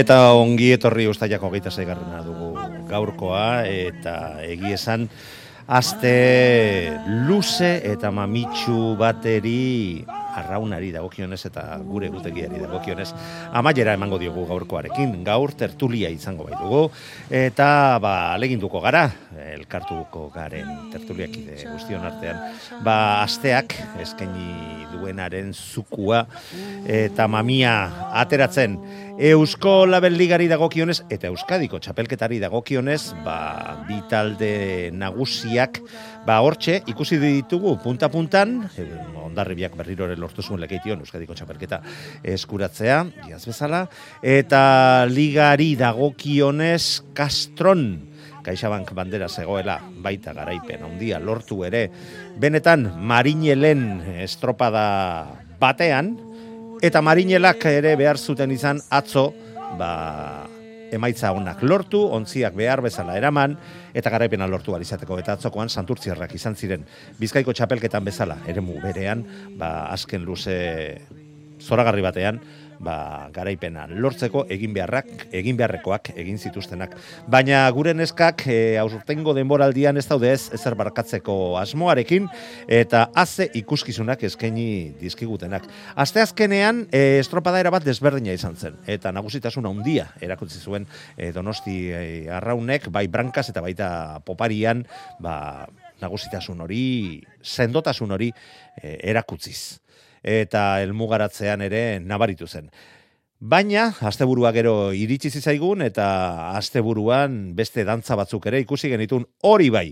Eta ongi etorri ustaiako geita zeigarrena dugu gaurkoa eta egi esan aste luze eta mamitsu bateri arraunari dagokionez eta gure gutegiari dagokionez amaiera emango diogu gaurkoarekin. Gaur tertulia izango bai dugu eta ba aleginduko gara elkartuko garen tertuliakide guztion artean. Ba asteak eskaini duenaren zukua eta mamia ateratzen. Eusko Label Ligari dagokionez eta Euskadiko txapelketari dagokionez, ba, bi talde nagusiak ba hortxe ikusi ditugu punta puntan, e, ondarribiak berrirore lortu zuen lekeition Euskadiko txapelketa eskuratzea, jaz bezala, eta ligari dagokionez Castron Kaixabank bandera zegoela baita garaipen handia lortu ere. Benetan Marinelen estropada batean, Eta marinelak ere behar zuten izan atzo, ba, emaitza honak lortu, ontziak behar bezala eraman, eta garaipena lortu izateko eta atzokoan santurtziarrak izan ziren. Bizkaiko txapelketan bezala, eremu berean, ba, azken luze zoragarri batean, ba, garaipena lortzeko egin beharrak, egin beharrekoak egin zituztenak. Baina gure neskak e, aurtengo denboraldian ez daude ez ezer barkatzeko asmoarekin eta haze ikuskizunak eskaini dizkigutenak. Aste azkenean e, estropada bat desberdina izan zen eta nagusitasun handia erakutsi zuen e, Donosti e, Arraunek bai brankas eta baita poparian ba, nagusitasun hori, sendotasun hori e, erakutziz eta elmugaratzean ere nabaritu zen. Baina, asteburua gero iritsi zaigun eta asteburuan beste dantza batzuk ere ikusi genitun hori bai.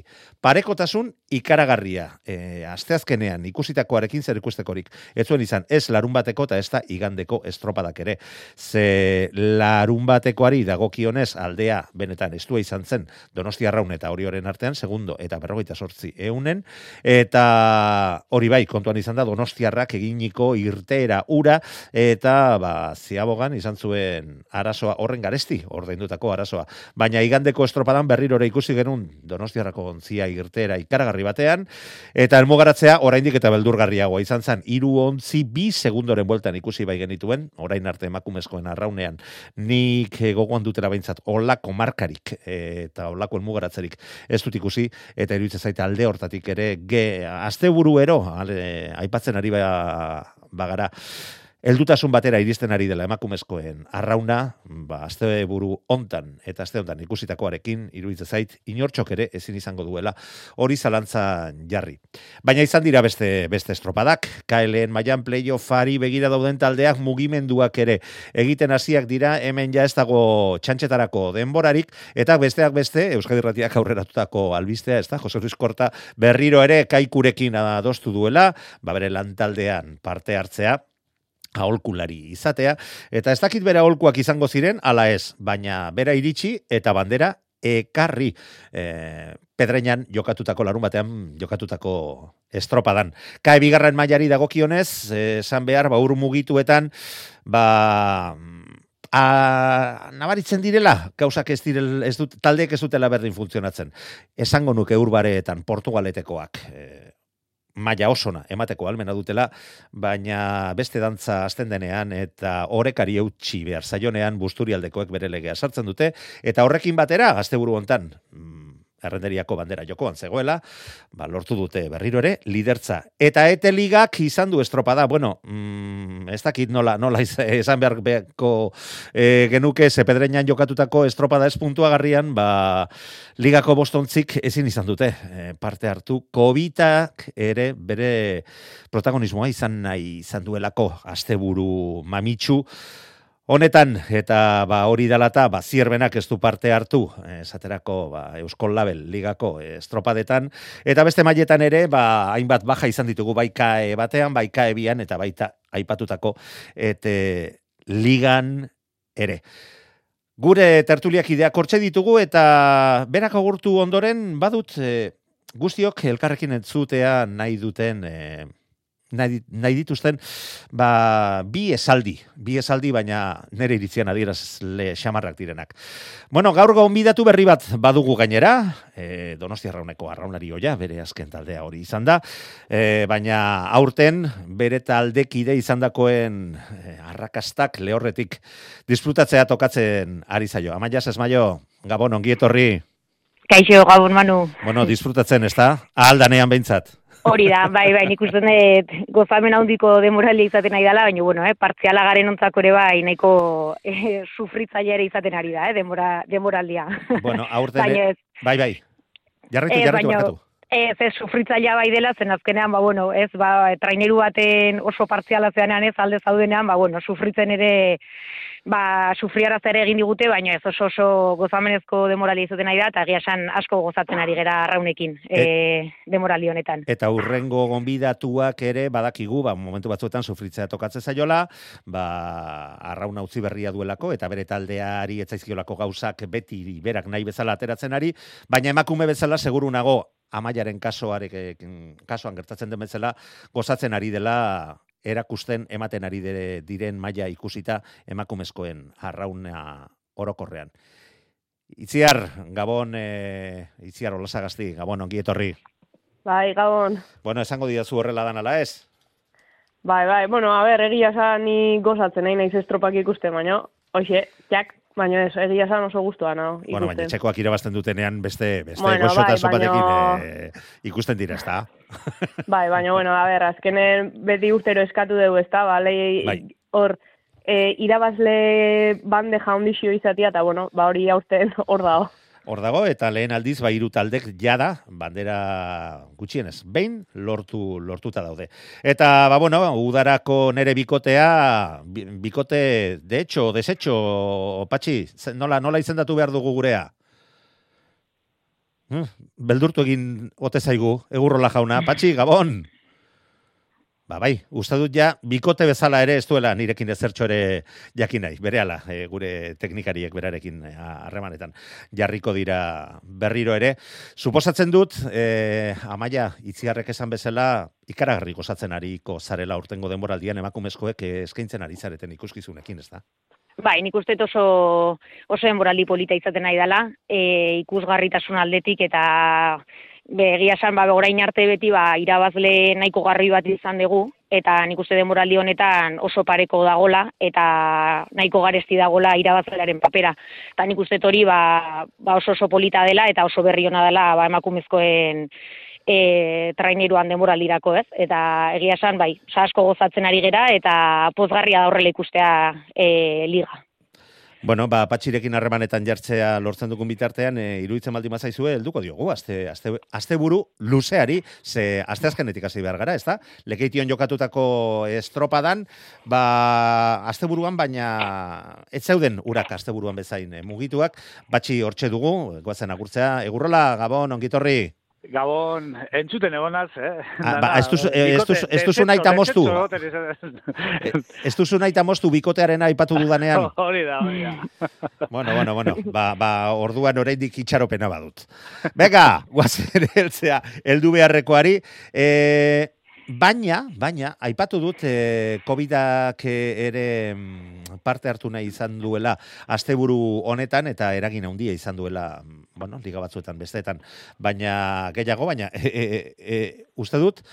Parekotasun ikaragarria. E, asteazkenean ikusitakoarekin zer ikustekorik. Ez zuen izan, ez larun bateko eta ez da igandeko estropadak ere. Ze larun batekoari dagokionez aldea benetan estua izan zen Donostia Raun eta hori artean, segundo eta berrogeita sortzi eunen. Eta hori bai, kontuan izan da Donostiarrak eginiko irteera ura eta ba, ziabo izan zuen arazoa horren garesti, ordaindutako arazoa. Baina igandeko estropadan berrirore ikusi genuen donostiarrako ontzia irtera ikaragarri batean, eta elmugaratzea oraindik eta beldurgarriagoa izan zen, iru ontzi bi segundoren bueltan ikusi bai genituen, orain arte emakumezkoen arraunean, nik gogoan dutera behintzat olako markarik eta olako elmugaratzerik ez dut ikusi, eta iruditzen zaite alde hortatik ere, ge, azte ero, aipatzen ari ba, bagara, Eldutasun batera iristen ari dela emakumezkoen arrauna, ba, azte buru ontan eta azte ontan ikusitakoarekin, iruditzen zait, inortxok ere ezin izango duela hori zalantza jarri. Baina izan dira beste beste estropadak, KLN maian playoffari begira dauden taldeak mugimenduak ere egiten hasiak dira, hemen ja ez dago txantxetarako denborarik, eta besteak beste, Euskadi Ratiak aurreratutako albistea, ez da, Jose Luis Korta berriro ere kaikurekin adostu duela, ba bere lantaldean parte hartzea, aholkulari izatea, eta ez dakit bera aholkuak izango ziren, ala ez, baina bera iritsi eta bandera ekarri e, pedreinan jokatutako larun batean jokatutako estropadan. Kae bigarren mailari dagokionez, esan behar, ba, mugituetan, ba, a, nabaritzen direla, gauzak ez direl, ez dut, taldeek ez dutela berdin funtzionatzen. Esango nuke urbareetan, portugaletekoak, e, maila osona emateko almena dutela, baina beste dantza azten denean eta horrekari eutxi behar zaionean busturialdekoek bere legea sartzen dute, eta horrekin batera, gazte buru hontan, mm, errenderiako bandera jokoan zegoela, ba, lortu dute berriro ere, lidertza. Eta ete ligak izan du estropada, bueno, mm, ez dakit nola, nola esan behar behako e, genuke zepedreinan jokatutako estropada ez puntuagarrian, ba, ligako bostontzik ezin izan dute e, parte hartu. Covidak ere bere protagonismoa izan nahi izan duelako asteburu mamitsu, Honetan, eta ba, hori dalata, ba, zierbenak ez du parte hartu, eh, esaterako ba, Euskol Label ligako eh, estropadetan, eta beste mailetan ere, ba, hainbat baja izan ditugu baikae batean, baikae bian, eta baita aipatutako, eta ligan ere. Gure tertuliak ideak hortxe ditugu, eta berak agurtu ondoren, badut, eh, guztiok elkarrekin entzutea nahi duten eh, nahi, nahi dituzten ba, bi esaldi, bi esaldi baina nere iritzian adierazle xamarrak direnak. Bueno, gaur gonbidatu berri bat badugu gainera, e, Donostia Arrauneko arraunari oia, bere azken taldea hori izan da, e, baina aurten bere taldekide izandakoen e, arrakastak lehorretik disfrutatzea tokatzen ari zaio. Amaia Sesmaio, Gabon, ongi etorri. Kaixo, gabon, Manu. Bueno, disfrutatzen, ez da? Ahaldanean behintzat. Hori da, bai, bai, nik uste dut gozamen handiko demoraldia izaten nahi dela, baina, bueno, eh, partziala garen ontzako ere bai, nahiko eh, sufritzaile ere izaten ari da, eh, demora, demoraldia. Bueno, aurten... baina Bai, bai. Jarraitu, Eh, jarraitu, baina- ez, ez sufritzailea bai dela, zen azkenean, ba, bueno, ez, ba, traineru baten oso partziala zeanean ez, alde zaudenean, ba, bueno, sufritzen ere, ba, sufriaraz ere egin digute, baina ez oso oso gozamenezko demoralia izaten ari da, eta egia esan asko gozatzen ari gera arraunekin, e, demorali honetan. Eta urrengo gonbidatuak ere badakigu, ba, momentu batzuetan sufritzea tokatzen zaiola, ba, arrauna utzi berria duelako, eta bere taldeari etzaizkiolako gauzak beti berak nahi bezala ateratzen ari, baina emakume bezala seguru nago amaiaren kasoarekin, kasuan gertatzen den bezala, gozatzen ari dela erakusten ematen ari dire- diren maila ikusita emakumezkoen arrauna orokorrean. Itziar, Gabon, e, Itziar Olasagasti, Gabon, ongi etorri. Bai, gabon. Bueno, esango didazu horrela dan ala ez? Bai, bai, bueno, a ber, egia esan ni gozatzen nahi naiz estropak ikusten, baina, hoxe, jak, baina ez, egia esan oso guztua nago ikusten. Bueno, baina txekoak irabazten dutenean beste, beste Bueno, gozotasun bai, batekin baino- eh, ikusten dira, ezta? Bai, baina, bueno, a ber, azkenen beti urtero eskatu dugu, ez da, ba, lehi, Bai. hor, e, irabazle bandeja ondixio izatia, eta, bueno, ba, hori aurten hor dago. Hor dago, eta lehen aldiz, ba, hiru taldek jada, bandera gutxienez, behin lortu, lortuta daude. Eta, ba, bueno, udarako nere bikotea, bi- bikote, de hecho, desecho, patxi, nola, nola izendatu behar dugu gurea? Hm, Beldurtu egin ote zaigu, egurrola jauna. Patxi, gabon! Ba, bai, uste dut ja, bikote bezala ere ez duela nirekin ezertxo ere jakin nahi, berehala, e, gure teknikariek berarekin e, harremanetan jarriko dira berriro ere. Suposatzen dut, e, amaia, itziarrek esan bezala, ikaragarri gozatzen ariko zarela urtengo denboraldian emakumezkoek eh, eskaintzen ari zareten ikuskizunekin, ez da? Bai, nik uste oso, oso denboraldi polita izaten nahi dela, e, ikusgarritasun aldetik eta be, egia esan ba, orain arte beti ba, irabazle nahiko garri bat izan dugu, eta nik uste denboraldi honetan oso pareko dagola, eta nahiko garesti dagola irabazlearen papera. Eta nik uste hori ba, ba oso oso polita dela, eta oso berri ona dela ba, emakumezkoen e, traineruan denboraldirako, ez? Eta egia esan, bai, asko gozatzen ari gera, eta pozgarria da horrela ikustea e, liga. Bueno, ba, patxirekin harremanetan jartzea lortzen dugun bitartean, e, iruditzen baldin mazaizue, helduko diogu, azte, azte, azte buru luzeari, ze azte azkenetik hasi behar gara, ez da? Lekeition jokatutako estropadan, ba, azte buruan, baina ez zeuden urak azte buruan bezain e, mugituak, batxi hortxe dugu, goazen agurtzea, egurrola, gabon, ongitorri. Gabon, entzuten egonaz, eh? Ah, ba, ez duzu- eh, ez duzu- ez duzu nahi ta moztu. E, ez duzu nahi ta moztu bikotearen aipatu dudanean. Hori da, hori da. Bueno, bueno, bueno, ba, ba, orduan oraindik itxaropena badut. Bega, guazen heltzea, heldu beharrekoari. E, baina, baina, aipatu dut, e, COVID-ak ere mm, parte hartu nahi izan duela asteburu honetan, eta eragin handia izan duela, mm, bueno, liga batzuetan besteetan, baina gehiago, baina, e, e, e, uste dut,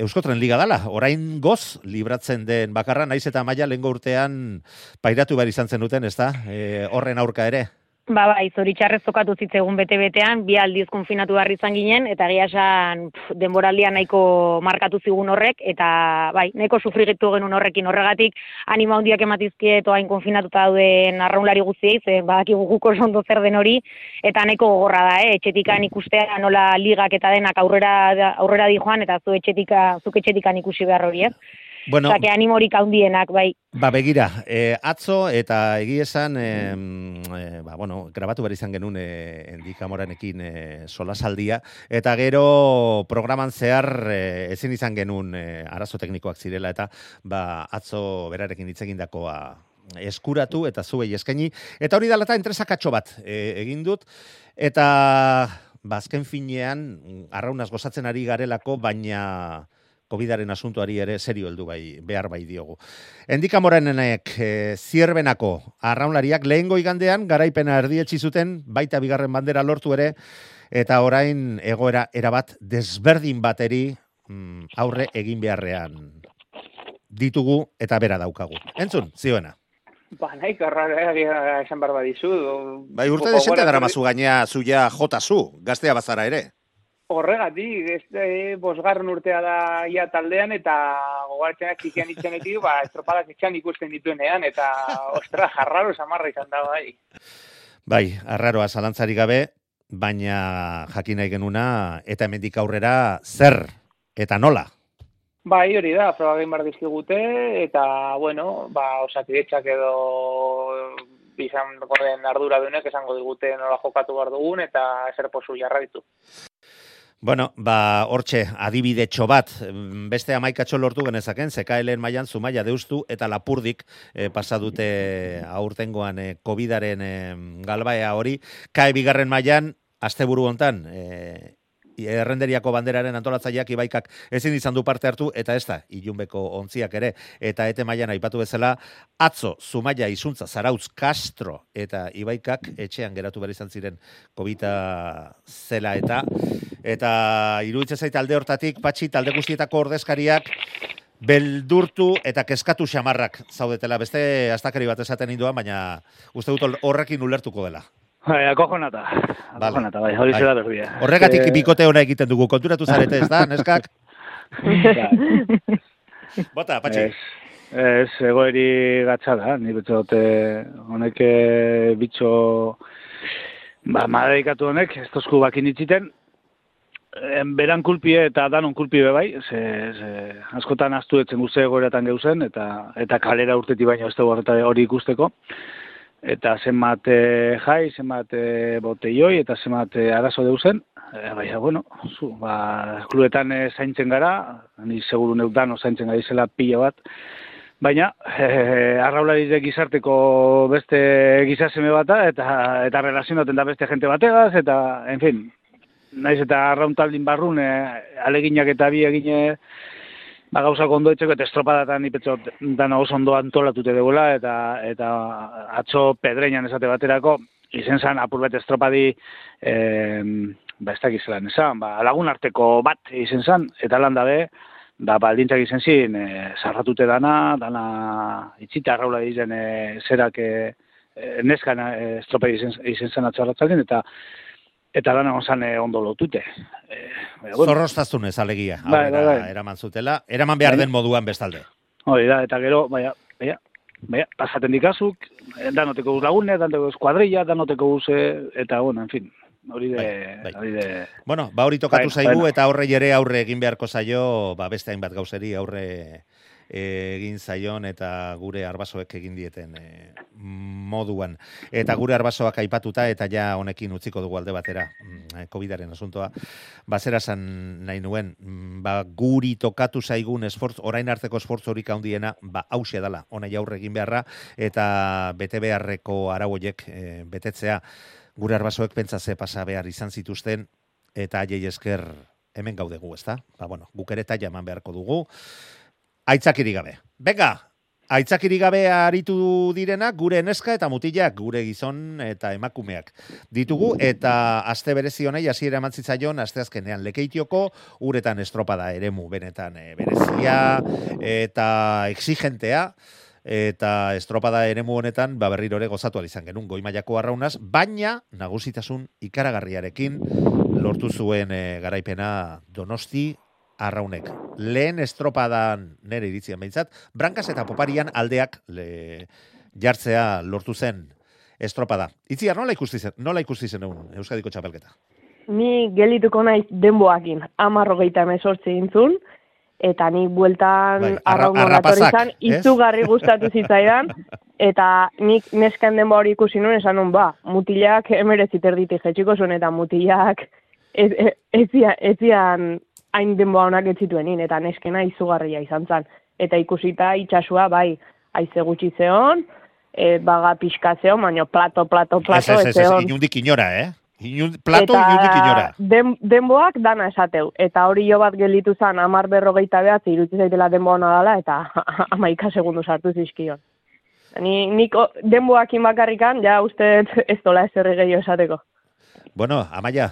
Euskotren Liga dala, orain goz libratzen den bakarra, naiz eta maila lehengo urtean pairatu behar izan zen duten, ez da? E, horren aurka ere. Ba, bai, zoritxarrez zokatu zitzegun bete-betean, bi aldiz konfinatu behar izan ginen, eta egia esan denboraldia nahiko markatu zigun horrek, eta bai, nahiko sufrigitu genuen horrekin horregatik, anima hundiak ematizkie hain konfinatuta dauden arraunlari guztiei, ze badakigu guk oso ondo zer den hori, eta nahiko gogorra da, eh? etxetikan ikustea nola ligak eta denak aurrera, aurrera di joan, eta zu etxetika, zuk etxetikan ikusi behar hori, ez? Bueno, que animorik handienak, bai. Ba, begira, eh, atzo eta egi esan, eh, ba, bueno, grabatu behar izan genuen eh, Endika Moranekin eh, solasaldia, eta gero programan zehar eh, ezin izan genuen eh, arazo teknikoak zirela, eta ba, atzo berarekin hitz egindakoa eskuratu eta zuei eskaini. Eta hori dela eta entresakatxo bat eh, egin dut, eta ba, azken finean, arraunaz gozatzen ari garelako, baina COVIDaren asuntuari ere serio heldu bai behar bai diogu. Endika Moranenek e, zierbenako arraunlariak lehengo igandean garaipena erdietsi zuten baita bigarren bandera lortu ere eta orain egoera erabat desberdin bateri mm, aurre egin beharrean ditugu eta bera daukagu. Entzun, zioena. Ba, nahi, esan behar badizu. Bai, urte desente dara mazu gaina zuia jota zu, gaztea bazara ere. Horregatik, ez e, bosgarren urtea da ia taldean, eta gogartzenak txikian itxenetik, ba, estropadak etxan ikusten dituenean, eta, ostra, jarraro samarra izan da, bai. Bai, arraroa zalantzari gabe, baina jakin nahi genuna, eta hemendik aurrera zer eta nola? Bai, hori da, proba egin behar dizkigute, eta, bueno, ba, osakidetzak edo izan gorden ardura duenek esango digute nola jokatu behar dugun, eta eser posu jarra ditu. Bueno, ba, hortxe, adibidetxo bat, mm, beste amaikatxo lortu genezaken, zekaelen mailan zumaia deustu eta lapurdik e, pasa dute aurtengoan e, COVID-aren e, galbaea hori, kae bigarren mailan asteburu hontan, e, errenderiako banderaren antolatzaileak ibaikak ezin izan du parte hartu eta ez da ilunbeko ontziak ere. Eta ete mailan aipatu bezala atzo Zumaia Izuntza Zarautz Castro eta ibaikak etxean geratu behar izan ziren kobita zela eta. Eta iruditzen zait alde hortatik patxi talde guztietako ordezkariak beldurtu eta keskatu xamarrak zaudetela. Beste astakari bat esaten induan baina uste dut horrekin ulertuko dela Bai, akojonata. Akojonata, bai, hori Bai. zera berbia. Horregatik Eh, bikote ona egiten dugu, konturatu zarete, ez da, neskak? Bota, patxi. Ez, ez, egoeri gatsa da, ni betzot, eh, honek eh, bitxo, ba, madarikatu honek, ez tozku bakin itxiten, beran kulpie eta danon kulpie bai, ze, ze, askotan astu etzen guzti egoeratan geuzen, eta, eta kalera urteti baino ez dugu horreta hori ikusteko. Eta zenbat eh, jai, zenbat eh, boteioi, eta zenbat eh, arazo deuzen, e, baina, bueno, zu, ba, kluetan eh, zaintzen gara, ni seguru neutano zaintzen gara izela pila bat, baina e, arraularize gizarteko beste gizaseme bata, eta, eta relazionaten da beste jente bategaz, eta, en fin, naiz eta arrauntaldin barrun, eh, aleginak eta bi egine, ba, gauzak ondo etxeko, eta estropadatan ipetzot dana oso ondo antolatute degula, eta, eta atzo pedreinan esate baterako, izen zan apur bet estropadi, eh, ba, ez dakiz zelan esan, ba, lagun arteko bat izen zan, eta lan dabe, ba, baldintzak izen zin, e, zarratute dana, dana itxita arraula izen e, zerak e, e, neskan e, estropadi izen, izen zan atxarratzalden, eta eta dana onzan e, ondo lotute. E, bueno, Zorrostazunez alegia, Bai, bai, bai. eraman zutela, eraman behar Bai. den moduan bestalde. Hori da, eta gero, baina, baina, baina, pasaten dikazuk, danoteko guz lagune, danoteko guz kuadrilla, danoteko guz, eh, eta, bueno, en fin, hori de, Bai, bai. hori de, Bueno, ba hori tokatu Bai, zaigu bueno. eta horre ere aurre egin beharko zaio, ba beste hainbat gauzeri aurre eh, egin zaion eta gure arbasoek egin dieten eh, moduan. Eta gure arbasoak aipatuta eta ja honekin utziko dugu alde batera mm, eh, COVIDaren asuntoa. Ba zera san nahi nuen, mm, ba guri tokatu zaigun esfortz, orain arteko esfortzorik handiena, ba hausia dela, honai aurre egin beharra eta bete beharreko arau horiek eh, betetzea gure arbasoek pentsa ze pasa behar izan zituzten eta haiei esker hemen gaudegu, ezta? Ba, bueno, guk ere taia eman beharko dugu. Aitzakiri gabe. Venga, aitzakiri gabe aritu direnak gure neska eta mutilak, gure gizon eta emakumeak ditugu eta aste berezi honei hasiera eman zitzaion asteazkenean lekeitioko uretan estropada eremu benetan eh, berezia eta exigentea eta estropada eremu honetan ba berriro ere gozatu izan genuen goi mailako arraunaz, baina nagusitasun ikaragarriarekin lortu zuen eh, garaipena Donosti arraunek. Lehen estropadan nere iritzian behintzat, brankas eta poparian aldeak le, jartzea lortu zen estropada. Itziar, nola ikusti zen, nola ikusti zen egun Euskadiko txapelketa? Ni gelituko naiz denboakin, amarro gehieta mesortzi intzun, eta ni bueltan Bai, arra- arraun arrapasak, ez? izugarri gustatu zitzaidan, eta nik neskan denbo hori ikusi nuen esan nun, ba, mutilak emerezit erditik jetxiko zuen, eta mutilak ez, ez, ez, ez zian hain denboa honak ez zituenin, eta neskena izugarria izan zen. Eta ikusita itxasua, bai, aize gutxi zeon, e, baga pixka zeon, baina plato, plato, plato, ez, ez, ez, ez, inundik inora, eh? Inun, plato inundik inora. den, denboak dana esateu. Eta hori jo bat gelitu zen, amar berrogeita behatzi, iruditzen zaitela denboa ona dela, eta amaika segundu sartu zizkion. Ni, nik o- denboakin bakarrikan, ja uste ez dola ez gehiago esateko. Bueno, Amaia,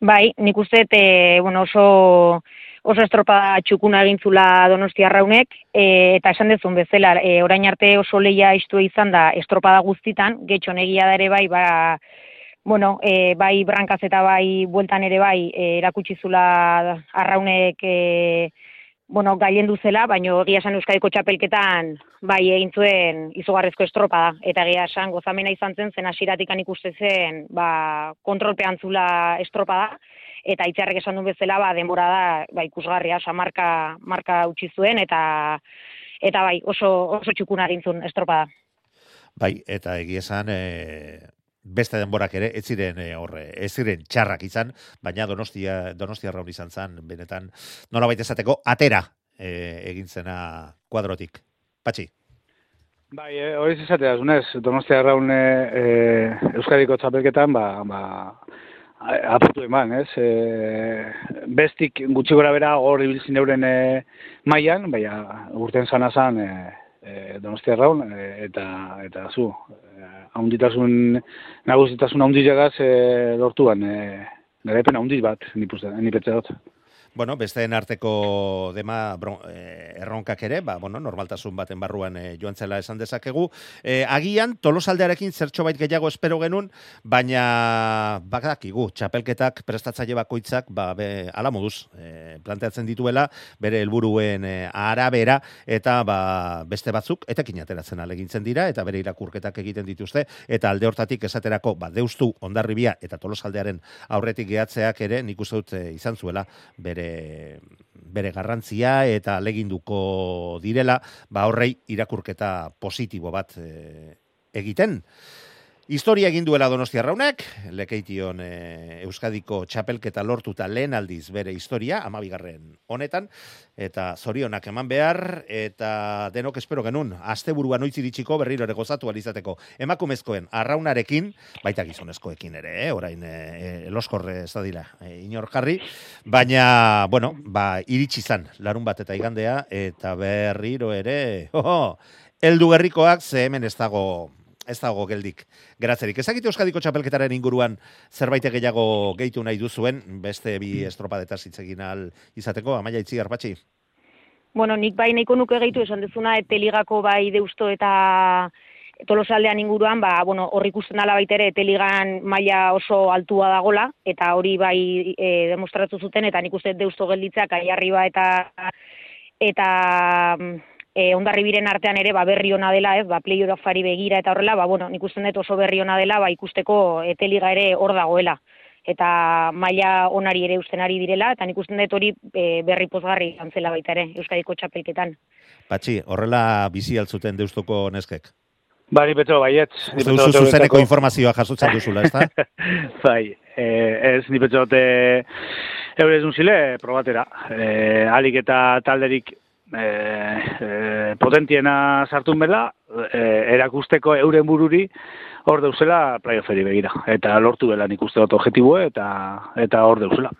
Bai, nik uste, e, bueno, oso oso estropa txukuna egin zula Donostia Arraunek, e, eta esan dezun bezala, e, orain arte oso leia istua izan da estropada guztitan, getxo negia da ere bai, ba, bueno, e, bai brankaz eta bai bueltan ere bai, e, erakutsi zula Arraunek e, bueno, gailendu zela, baino egia esan Euskadiko txapelketan bai egin zuen izugarrezko estropada eta egia esan gozamena izan zen zen hasieratikan ikuste zen ba kontrolpean zula estropada eta itxarrek esan duen bezala ba denbora da ba ikusgarria osa marka marka utzi zuen eta eta bai oso oso txukuna egin zuen estropada. bai, eta egia esan, e, beste denborak ere, ez ziren e, horre, ez ziren txarrak izan, baina Donostia, Donostia raun izan zen, benetan, nola baita esateko, atera e, egin zena kuadrotik. Patxi, Bai, e, hori izatea, zunez, Donostia Arraun e, Euskadiko txapelketan, ba, ba, a- aputu eman, ez? E, bestik gutxi gora bera hor ibilzin euren e, mailan, baina urten zana zan e, e, Donostia e, eta, eta zu, e, haunditasun, nagusitasun haundilagaz e, lortuan, e, garaipen haundiz bat, nipuste, nipetze dut. Bueno, besteen arteko dema bron, eh, erronkak ere, ba, bueno, normaltasun baten barruan eh, joan zela esan dezakegu. Eh, agian, tolosaldearekin zertxo bait gehiago espero genuen, baina badakigu, txapelketak prestatzaile bakoitzak, ba, be, ala moduz, eh, planteatzen dituela, bere helburuen eh, arabera, eta ba, beste batzuk, etekin ateratzen alegintzen dira, eta bere irakurketak egiten dituzte, eta alde hortatik esaterako, ba, deustu, ondarribia, eta tolosaldearen aurretik gehatzeak ere, nik uste dut eh, izan zuela, bere bere garrantzia eta leginduko direla, ba horrei irakurketa positibo bat e, egiten. Historia egin duela Donostia Raunek, lekeition e, Euskadiko txapelketa lortuta lehen aldiz bere historia, amabigarren honetan, eta zorionak eman behar, eta denok espero genuen, asteburuan noiz iritsiko berriro ere gozatu alizateko emakumezkoen arraunarekin, baita gizonezkoekin ere, eh? orain e, e, eloskorre ez da dira, e, inor jarri, baina, bueno, ba, iritsi zan, larun bat eta igandea, eta berriro ere, oh, eldu gerrikoak ze hemen ez dago ez dago geldik geratzerik. Ezagite Euskadiko txapelketaren inguruan zerbait gehiago gehitu nahi duzuen, beste bi estropadetaz hitz egin ahal izateko, amaia itzi garbatxi. Bueno, nik bai nahiko nuke gehitu esan dezuna, eteligako bai deusto eta tolosaldean inguruan, ba, bueno, hor ikusten dala baita ere, eteligan maila oso altua dagola, eta hori bai e, demostratu zuten, eta nik uste deusto gelditzak aiarriba eta eta mm, e, ondarribiren artean ere ba, berri ona dela, ez, ba, playoffari begira eta horrela, ba, bueno, nik uste dut oso berri ona dela, ba, ikusteko eteliga ere hor dagoela eta maila onari ere usten ari direla, eta nik uste dut hori e, berri pozgarri izan zela baita ere, Euskadiko txapelketan. Patxi, horrela bizi altzuten deustoko neskek. Bari betro baietz. Ni Uste betro duzu zuzeneko informazioa jasotzen duzula, ez da? bai, eh, ez ni betxo dute eure ezun zile probatera. Eh, alik eta talderik eh, eh, potentiena sartun bela, eh, erakusteko euren bururi hor deuzela playofferi begira. Eta lortu bela nik uste dut objetibue eta, eta hor deuzela.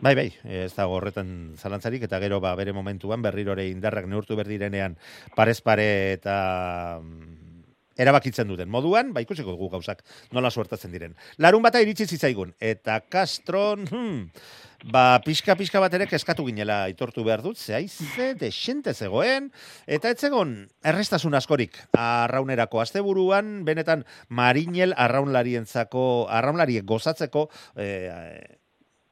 Bai, bai, ez dago horretan zalantzarik, eta gero ba, bere momentuan berrirore indarrak neurtu berdirenean parez pare eta mm, erabakitzen duten moduan, ba ikusiko dugu gauzak nola suertatzen diren. Larun bata iritsi zitzaigun, eta Castron, hmm, ba, pixka-pixka bat ere eskatu ginela aitortu behar dut, zehaize, desente zegoen, eta ez zegoen errestasun askorik arraunerako asteburuan, benetan marinel arraunlarientzako, arraunlariek gozatzeko, eh,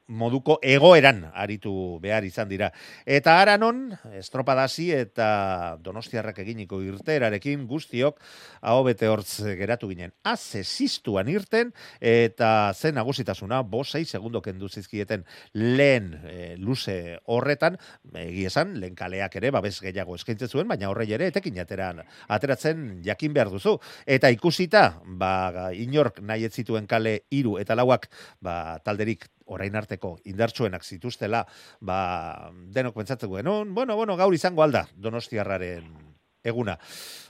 moduko egoeran aritu behar izan dira. Eta aranon, estropadasi eta donostiarrak eginiko irterarekin guztiok hau bete hortz geratu ginen. Aze ziztuan irten eta zen nagusitasuna, bosei segundo kendu zizkieten lehen e, luze horretan, egi esan, lehen kaleak ere, babes gehiago eskaintzen zuen, baina horrei ere etekin ateran, ateratzen jakin behar duzu. Eta ikusita, ba, inork nahi ez zituen kale iru eta lauak, ba, talderik orain arteko indartsuenak zituztela, ba, denok pentsatzen genuen, bueno, bueno, gaur izango alda, donostiarraren eguna.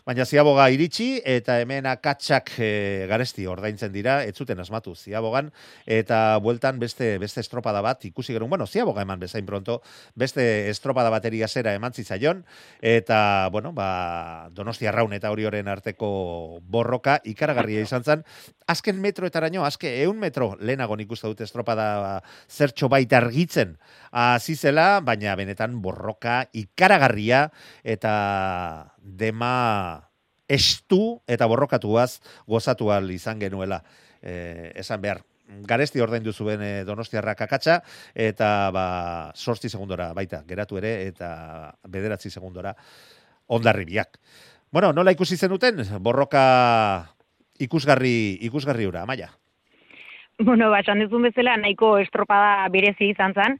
Baina ziaboga iritsi eta hemen akatsak e, garesti ordaintzen dira, ez zuten asmatu ziabogan, eta bueltan beste beste estropada bat ikusi gerun, bueno, ziaboga eman bezain pronto, beste estropada bateria zera eman zitzaion, eta, bueno, ba, donosti arraun eta hori arteko borroka ikaragarria izan zen, azken metroetaraino, azke eun metro lehenago nik uste dute estropada zertxo baita argitzen azizela, baina benetan borroka ikaragarria eta dema estu eta borrokatuaz gozatu al izan genuela. E, esan behar, garesti ordaindu zuen e, Donostiarrak akatsa eta ba 8 segundora baita geratu ere eta bederatzi segundora ondarribiak. Bueno, nola ikusi zenuten borroka ikusgarri ikusgarri ura, Amaia. Bueno, ba, duzun bezala nahiko estropada berezi izan zen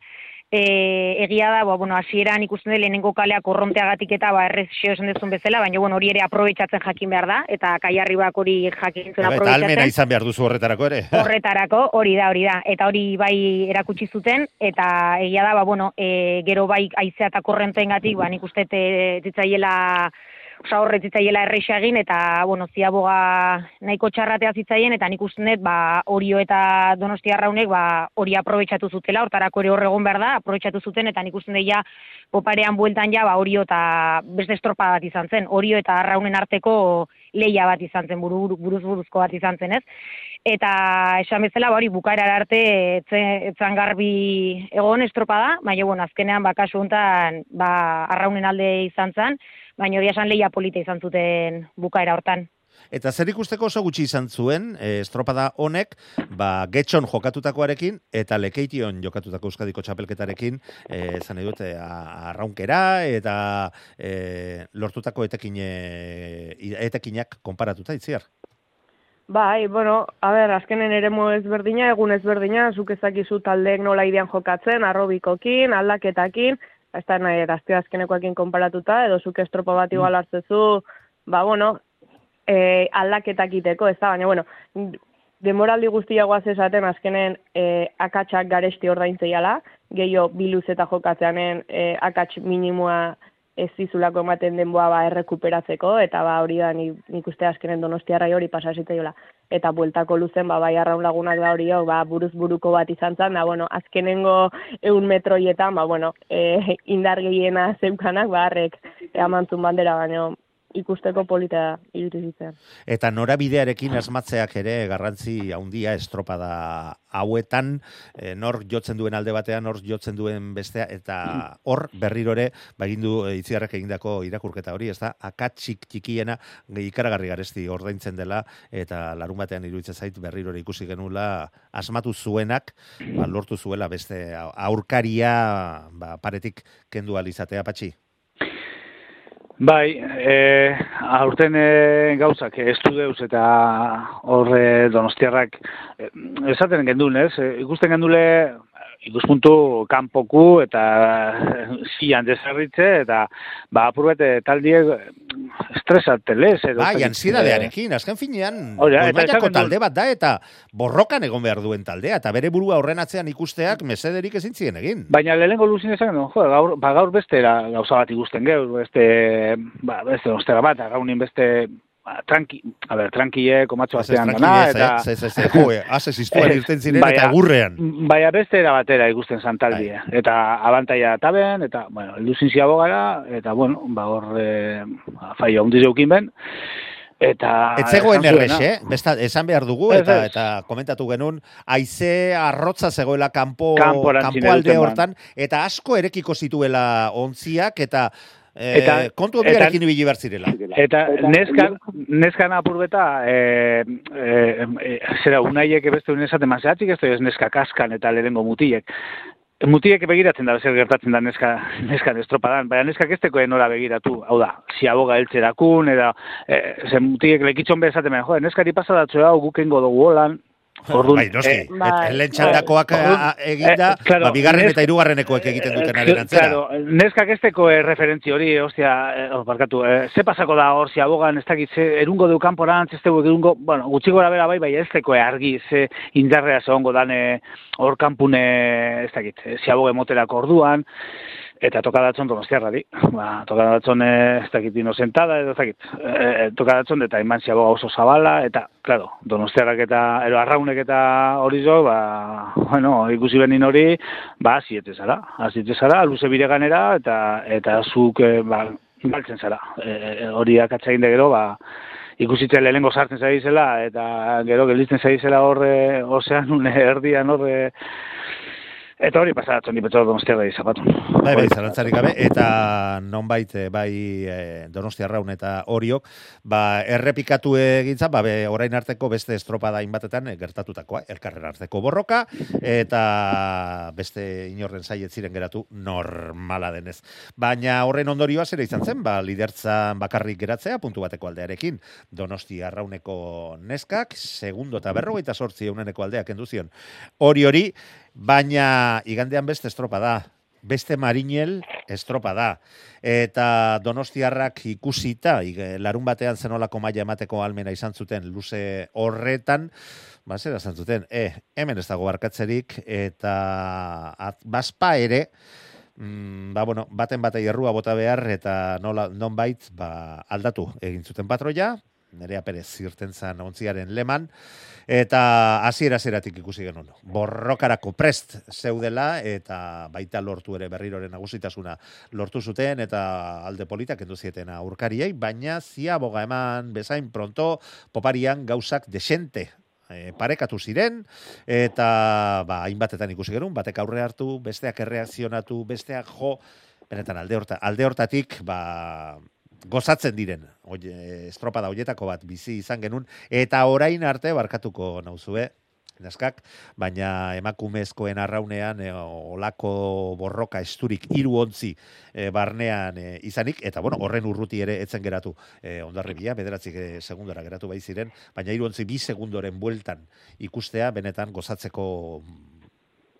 e, egia da, ba, bueno, hasieran ikusten dut lehenengo kalea korronteagatik eta ba, errez esan dezun bezala, baina bueno, hori ere aprobetsatzen jakin behar da, eta kaiarri bak hori jakin zuen aprobetsatzen. Eta almena izan behar duzu horretarako ere. Horretarako, hori da, hori da. Eta hori bai erakutsi zuten, eta egia da, ba, bueno, e, gero bai aizea eta korrenteen gatik, ba, nik uste zitzaiela osa horret zitzaiela erreixa egin, eta, bueno, ziaboga nahiko txarratea zitzaien, eta nik usten dut, ba, orio eta donostia raunek, ba, hori aprobetsatu zutela, hortarako ere horregon behar da, aprobetsatu zuten, eta nik usten dut, ja, poparean bueltan ja, ba, orio eta beste estropa bat izan zen, orio eta raunen arteko leia bat izan zen, buru, buruz buruzko bat izan zen, ez? Eta esan bezala, ba, hori bukaera arte etzan garbi egon estropada, baina, bueno, azkenean, bakasu hontan, ba, arraunen alde izan zen, baina hori esan leia polita izan zuten bukaera hortan. Eta zer ikusteko oso gutxi izan zuen, e, estropada honek, ba, getxon jokatutakoarekin, eta lekeition jokatutako euskadiko txapelketarekin, e, zan edut, e, arraunkera, eta e, lortutako etekin, etekinak konparatuta, itziar? Bai, bueno, a ber, azkenen ere ezberdina, egun ezberdina, zuk ezakizu taldeek nola idean jokatzen, arrobikokin, aldaketakin, ez da nahi, azte azkenekoekin konparatuta, edo zuk estropa bat igual mm. hartzezu, ba, bueno, e, aldaketak iteko, ez da, baina, bueno, demoraldi guztiagoaz esaten azkenen e, akatsak garesti ordaintzeiala, gehiago biluz eta jokatzeanen e, akats minimoa ez zizulako ematen denboa ba errekuperatzeko, eta ba hori da nik uste azkenen donostiarrai hori pasazitzaiola. Eta bueltako luzen, ba, bai arraun lagunak da hori, ba, buruz buruko bat izan zen, da, bueno, azkenengo eun metroietan, ba, bueno, e, indar gehiena zeukanak, ba, arrek, e, bandera, baina ikusteko polita iruditzen. Eta norabidearekin asmatzeak ere garrantzi handia estropada hauetan, e, nor jotzen duen alde batean, nor jotzen duen bestea, eta hor berriro ere, bagindu e, itziarrek egindako irakurketa hori, ez da, akatsik txikiena ikaragarri garesti ordaintzen dela, eta larun batean iruditzen zait berriro ere ikusi genula asmatu zuenak, ba, lortu zuela beste aurkaria ba, paretik kendu alizatea patxi. Bai, e, aurten e, gauzak estudeuz eta horre donostiarrak e, esaten gendun, ez? E, ikusten gendule ikuspuntu kanpoku eta zian desarritze eta ba apurbete taldie estresatelez edo bai ansidadearekin azken finean mailako talde bat da eta borrokan egon behar duen taldea eta bere burua horrenatzean ikusteak mesederik ezin zien egin. Baina lehengo luzin esan jo gaur ba gaur beste gauza bat ikusten geu beste ba beste ostera bat gaunin beste ba, tranqui, a ver, tranquile, komatxo batean dana, eta... Ez, ez, ez, joe, haze ziztuan irten ziren eta gurrean. Baina beste era batera ikusten zantaldi, bai. eta abantaia taben, eta, bueno, elduzin ziago gara, eta, bueno, ba, hor, e, faio, hundiz eukin ben, Eta Ez zegoen esan errex, zuena. eh? Besta, esan behar dugu, Ez, eta ez. eta komentatu genuen, haize arrotza zegoela kanpo, kanpo alde hortan, eta asko erekiko zituela ontziak, eta, eh, Eta- kontu eta- handiarekin ibili behar zirela. Eta neskan, neskan apurbeta, e, e, e, zera, unaiek beste un esaten mazeatzik, ez ez neska kaskan eta lehengo mutilek. Mutilek begiratzen da, zer gertatzen da neska, neskan estropadan, baina neskak ez teko nora begiratu, hau da, ziaboga eltzerakun, eta, e, ze mutilek lekitxon be esaten, jode, neskari pasadatzu hau gukengo dugu holan, Orduan, bai, noski, eh, bai. lehen txandakoak Bai. a- a- eginda, Eh, claro, ba, bigarren eta hirugarrenekoek egiten duten Eh, aren antzera. Claro, neskak ez teko eh, referentzi hori, ostia, eh, oh, barkatu, eh, ze pasako da hor, ziabogan, ez dakit, ze erungo du kanporantz, ez dugu erungo, bueno, gutxi gora bera bai, bai ez teko eh, argi, ze indarrea zegongo dan eh, hor kanpune, ez dakit, eh, ziaboga emoterako orduan, eta tokadatzon donostiarra di. Ba, tokadatzon eh, ez dakit inozentada, ez dakit, eh, tokadatzon eta iman ziaboga oso zabala, eta, claro, donostiarrak eta, ero arraunek eta hori zo, ba, bueno, ikusi benin hori, ba, ziete zara, aziete zara, luze bire ganera, eta, eta zuk, eh, ba, galtzen zara. E, hori akatzain de gero, ba, ikusitzen lehenengo sartzen zaizela, eta gero gelditzen zaizela horre, ozean, une erdian horre, Eta hori pasaratzen dipetxo donostia bai zapatu. Bai, bai, zalantzarik gabe, eta nonbait, eh, bai, eh, Donostia Raun eta Oriok, ba, errepikatu egintza, ba, be, orain arteko beste estropada inbatetan eh, gertatutakoa, elkarren arteko borroka, eta beste inorren zaiet ziren geratu normala denez. Baina horren ondorioa zera izan zen, ba, lidertzan bakarrik geratzea, puntu bateko aldearekin, Donostia Rauneko neskak, segundo eta berrogeita sortzi euneneko aldeak enduzion. Hori hori, baina igandean beste estropa da. Beste marinel estropa da. Eta donostiarrak ikusita, larun batean zenolako maila emateko almena izan zuten luze horretan, ba, zer esan zuten, e, hemen ez dago barkatzerik, eta at, baspa ere, mm, ba, bueno, baten batei errua bota behar, eta nola, nonbait, ba, aldatu egin zuten patroia, Nerea Perez zirten zan ontziaren leman, eta hasiera hasieratik ikusi genuen. Borrokarako prest zeudela, eta baita lortu ere berriroren nagusitasuna lortu zuten, eta alde politak zieten aurkariei, baina ziaboga eman bezain pronto, poparian gauzak desente e, parekatu ziren, eta ba, hainbatetan ikusi genuen, batek aurre hartu, besteak erreakzionatu, besteak jo, benetan alde, horta, alde hortatik, ba, gozatzen diren, oie, estropada hoietako bat bizi izan genuen, eta orain arte barkatuko nauzue, neskak, baina emakumezkoen arraunean e, olako borroka esturik hiru ontzi e, barnean e, izanik, eta bueno, horren urruti ere etzen geratu e, ondarribia, bederatzik e, segundora geratu bai ziren, baina hiru ontzi bi segundoren bueltan ikustea, benetan gozatzeko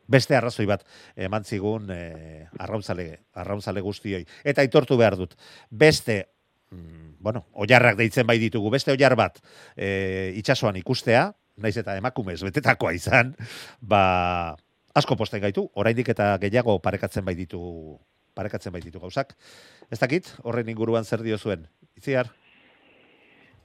beste arrazoi bat eman zigun e, arrauntzale, arrauntzale guztioi. Eta aitortu behar dut, beste mm, bueno, oiarrak deitzen bai ditugu, beste oiar bat e, itxasoan ikustea, naiz eta emakumez betetakoa izan, ba, asko posten gaitu, oraindik eta gehiago parekatzen bai ditu parekatzen bai ditu gauzak. Ez dakit, horren inguruan zer dio zuen. Itziar?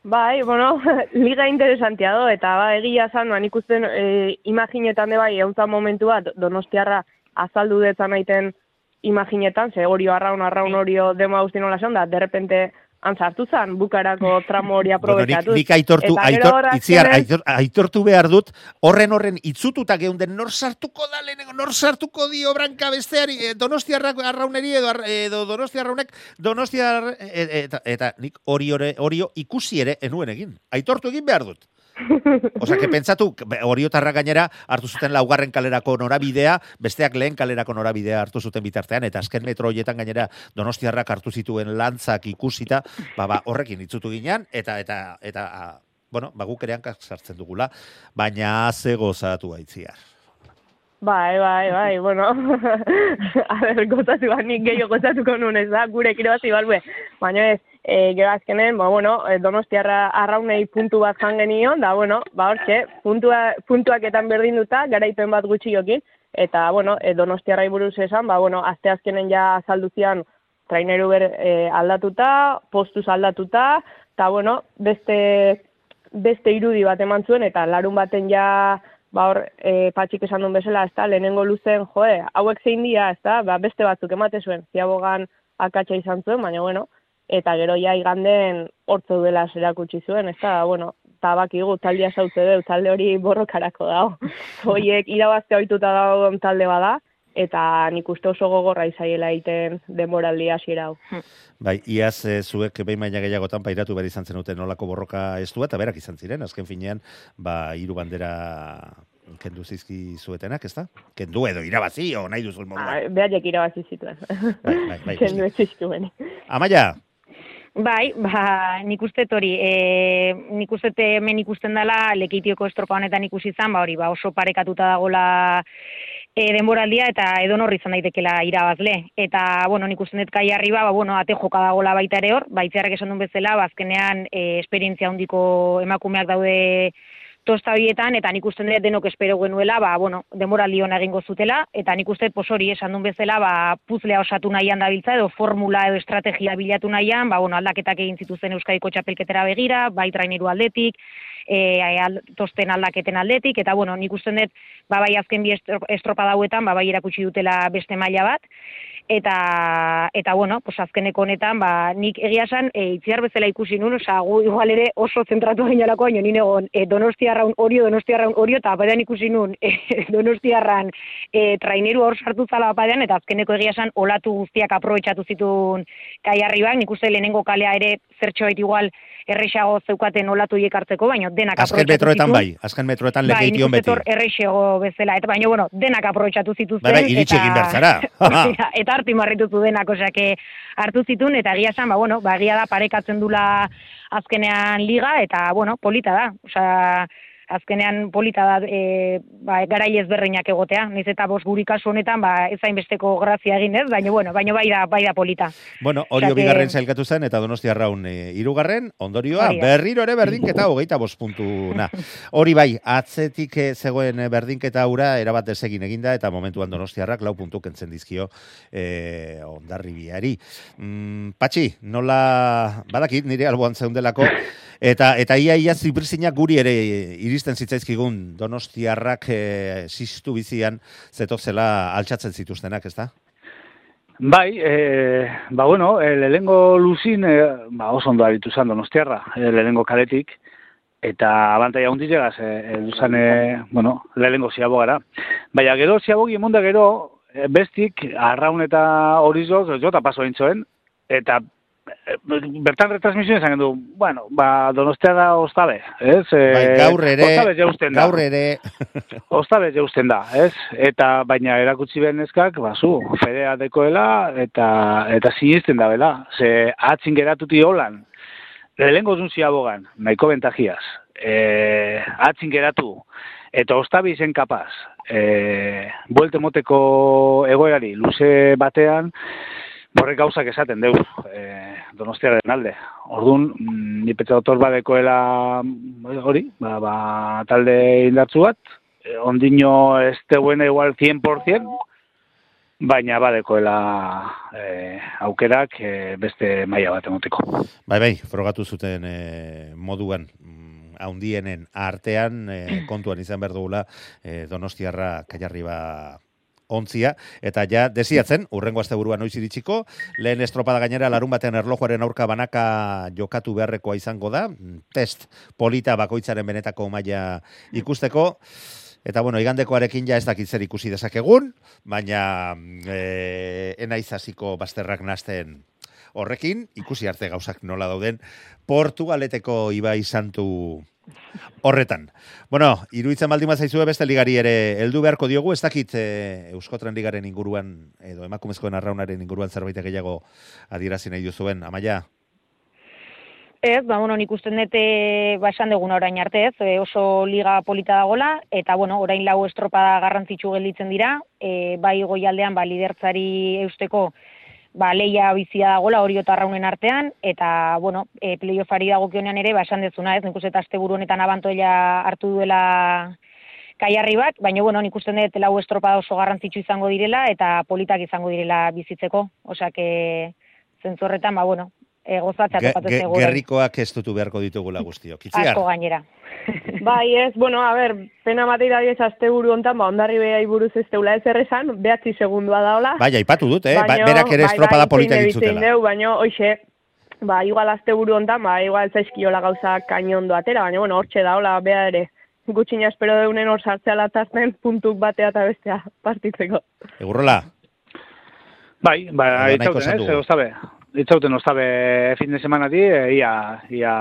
Bai, bueno, liga interesantia do, eta ba, egia zan, ban ikusten e, imaginetan de bai, euntzan momentu bat, donostiarra azaldu detzan naiten imaginetan, ze hori arraun, arraun horio demo guzti nola da, derrepente antzartu zan, bukarako tramo hori Bueno, nik, aprobetatu. nik aitortu, Eta aitor, hor itziar, aitor, aitortu behar dut, horren horren itzututa geunden, nor sartuko da lehenengo, nor sartuko dio branka besteari, eh, donostiarrak arrauneri edo, edo donostiarraunek, donostiar, e, eta, eta nik hori horio ikusi ere enuen egin. Aitortu egin behar dut. Osa, que pentsatu, oriotarra gainera hartu zuten laugarren kalerako norabidea, besteak lehen kalerako norabidea hartu zuten bitartean, eta azken metro hoietan gainera donostiarrak hartu zituen lantzak ikusita, ba, ba, horrekin itzutu ginean, eta, eta, eta, a, bueno, ba, guk ere sartzen dugula, baina ze gozatu aitziar. Bai, bai, bai, bueno, a ber, gozatu nik gehiago gozatuko nuen ez da, gure irabazi balbe. Baina ez, e, gero azkenen, ba, bueno, e, donostiarra arraunei puntu bat jan genion, da, bueno, ba, hortxe, puntua, puntuaketan berdin duta, garaipen bat gutxiokin, eta, bueno, e, donostiarrai buruz esan, ba, bueno, azte azkenen ja azaldu zian, traineru ber e, aldatuta, postuz aldatuta, eta, bueno, beste, beste irudi bat eman zuen, eta larun baten ja, ba hor, e, patxik esan duen bezala, ez da, lehenengo luzen, joe, hauek zein dira, ez da, ba, beste batzuk emate zuen, ziabogan akatsa izan zuen, baina bueno, eta gero ja iganden hortzo dela erakutsi zuen, ez da, bueno, eta bakigu taldia zautze du, talde hori borrokarako dago. Hoiek irabazte ohituta dago talde bada, eta nik uste oso gogorra izaiela egiten denboraldi hasiera hau. Bai, iaz e, zuek behin baina gehiagotan pairatu behar izan zenuten nolako borroka ez du, eta berak izan ziren, azken finean, ba, hiru bandera kendu zizki zuetenak, ez da? Kendu edo irabazi, o nahi duzu moduan. Ah, Behaiek irabazi zituen. Bai, bai, bai. Kendu ez zizkuen. Amaia, Bai, ba, nik uste hori, e, nik uste hemen ikusten dela, lekitioko estropa honetan ikusi izan, ba hori, ba, oso parekatuta dagola e, denboraldia eta edonor izan daitekela irabazle. Eta, bueno, nik uste dut kai arriba, ba, bueno, ate joka dagola baita ere hor, baitzearrek esan duen bezala, bazkenean e, esperientzia handiko emakumeak daude tosta horietan, eta nik uste dut denok espero genuela, ba, bueno, demoraldi hona egingo zutela, eta nik uste posori esan duen bezala, ba, puzlea osatu nahian dabiltza, edo formula edo estrategia bilatu nahian, ba, bueno, aldaketak egin zituzen Euskadiko txapelketera begira, bai traineru aldetik, e, al, tosten aldaketen aldetik, eta bueno, nik uste dut, ba, bai azken bi estro- estropa dauetan, ba, bai erakutsi dutela beste maila bat, eta eta bueno, pues azkeneko honetan ba nik egia esan e, itziar bezala ikusi nun, osea gu igual ere oso zentratu ginelako baino ni negon e, Donostiarraun Orio Donostiarraun Orio ta badan ikusi nun e, Donostiarran e, traineru hor sartu zala badan eta azkeneko egia esan olatu guztiak aprobetxatu zituen kai arribak, nik uste lehenengo kalea ere zertxoet igual errexago zeukaten olatu hiek hartzeko, baino denak azken metroetan bai, azken metroetan Bai, lekeition uste beti. hor errexego bezala, eta baina, bueno, denak aprobetxatu zituzten. Bai, bai, iritsi egin behar zara. Hori da, eta hartu marritutu denak, osea, que hartu zitun, eta egia esan, ba, bueno, ba, egia da parekatzen dula azkenean liga, eta, bueno, polita da, osea, azkenean polita da e, ba, garai ezberdinak egotea, niz eta bost guri kasu honetan, ba, ez hainbesteko grazia egin ez, baina, bueno, baina bai da, bai da polita. Bueno, que- bigarren zailkatu zen, eta Donostia Raun e, irugarren, ondorioa, Hori da. berriro ere berdinketa hogeita bost puntuna. Hori bai, atzetik eh, zegoen berdinketa ura, erabat desegin eginda, eta momentuan Donostiarrak lau puntu kentzen dizkio e, ondarribiari. Mm, patxi, nola, badakit, nire alboan zeundelako, eta eta ia ia zibrizinak guri ere iristen zitzaizkigun Donostiarrak e, ziztu bizian zetozela altxatzen zituztenak, ezta? Bai, e, ba bueno, e, lehengo luzin, e, ba oso ondo aritu zan donostiarra, e, lehengo kaletik, eta abantaia hundi llegaz, e, e, duzan, e, bueno, lehengo ziabo gara. Baina gero ziabogi emonda gero, bestik, arraun eta horizok, jota paso intzoen, eta bertan retransmisioen esan du, bueno, ba, donostia da ostabe, ez? Bai, gaur ere, ostabe jausten da. gaur ere, Ostabe jausten da, ez? Eta baina erakutsi ben neskak, ba zu, fedea dekoela eta eta sinisten da bela. Ze atzin geratuti holan. Lehengo zun ziabogan, nahiko bentajiaz. E, atzin geratu eta ostabe izen kapaz. E, buelte moteko egoerari luze batean Horrek gauzak esaten deu, e, donostiaren alde. Orduan, mm, ni petza dotor badekoela mm, hori, ba, ba, talde indartzu bat, e, ondino ez buena igual 100%, baina badekoela e, aukerak e, beste maila bat emoteko. bai, bai, frogatu zuten e, moduan, mm, haundienen artean, e, kontuan izan behar dugula, e, donostiarra kaiarriba ontzia, eta ja desiatzen, urrengo asteburua noiz iritsiko, lehen estropada gainera larun batean erlojuaren aurka banaka jokatu beharrekoa izango da, test polita bakoitzaren benetako maila ikusteko, Eta bueno, igandekoarekin ja ez dakit zer ikusi dezakegun, baina e, enaiz hasiko bazterrak nasten horrekin, ikusi arte gauzak nola dauden, Portugaleteko Ibai Santu horretan. Bueno, iruditzen baldin zaizue beste ligari ere heldu beharko diogu, ez dakit e, Euskotren ligaren inguruan, edo emakumezkoen arraunaren inguruan zerbait gehiago adierazi nahi duzuen, amaia? Ez, ba, bueno, nik usten dute, ba, esan duguna orain arte ez, e, oso liga polita dagola, eta, bueno, orain lau estropada garrantzitsu gelditzen dira, e, bai goialdean, ba, lidertzari eusteko, ba, leia bizia dagola hori otarraunen artean, eta, bueno, e, playoffari dagokionean ere, ba, esan dezuna ez, nik uste eta honetan abantoia hartu duela kaiarri bat, baina, bueno, nik usten dut lau estropada oso garrantzitsu izango direla, eta politak izango direla bizitzeko, osea, que, zentzu horretan, ba, bueno, e, gozatzea Ge- tokatzen ge- gerrikoak ez dutu beharko ditugula guztiok. Itziar? Asko gainera. Bai, ez, bueno, a ber, pena matei da ez asteburu hontan, ba, ondarri behai buruz ez teula ez errezan, behatzi segundua daola. Bai, aipatu dut, eh? Ba- Baino, berak ere bai, estropada bai, polita zein egin zutela. deu, baino, hoxe, ba, igual azte buru hontan, ba, igual zaizkiola gauza kainondo atera, baina, bueno, hortxe da, hola, bea ere, gutxina espero deunen hor sartzea latazten puntuk batea eta bestea partitzeko. Egurrola, Bai, ba, itzauten, ez, dugu. ostabe. Itzauten, ostabe, fin de semana di, e, ia, ia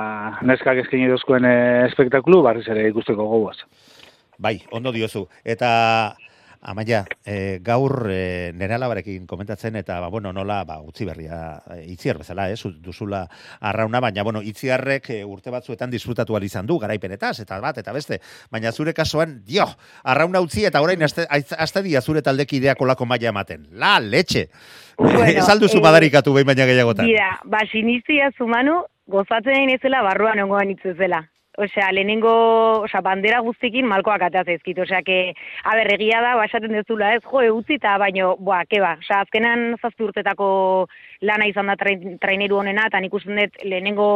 neskak eskaini duzkuen e, espektakulu, barriz ere ikusteko goguaz. bai, ondo diozu. Eta, Amaia, e, gaur e, nire alabarekin komentatzen eta, ba, bueno, nola, ba, utzi berria, e, itziar bezala, ez, duzula arrauna, baina, bueno, itziarrek e, urte batzuetan disfrutatu izan du, garaipenetaz, eta bat, eta beste, baina zure kasuan, dio, arrauna utzi eta orain azte dia zure taldekideak olako maila ematen. La, letxe! Bueno, ez alduzu eh, badarikatu behin baina gehiagotan. Dira, ba, sinizia zumanu, gozatzen ezela barruan ongoan itzuzela. Osea, lehenengo, osea, bandera guztikin malkoak atea zaizkit. Osea, que, a ber, egia da, ba, esaten dezula, ez, jo, utzi eta baino, boa, keba. Osea, azkenan zazpi urtetako lana izan da train, traineru honena, eta nik dut lehenengo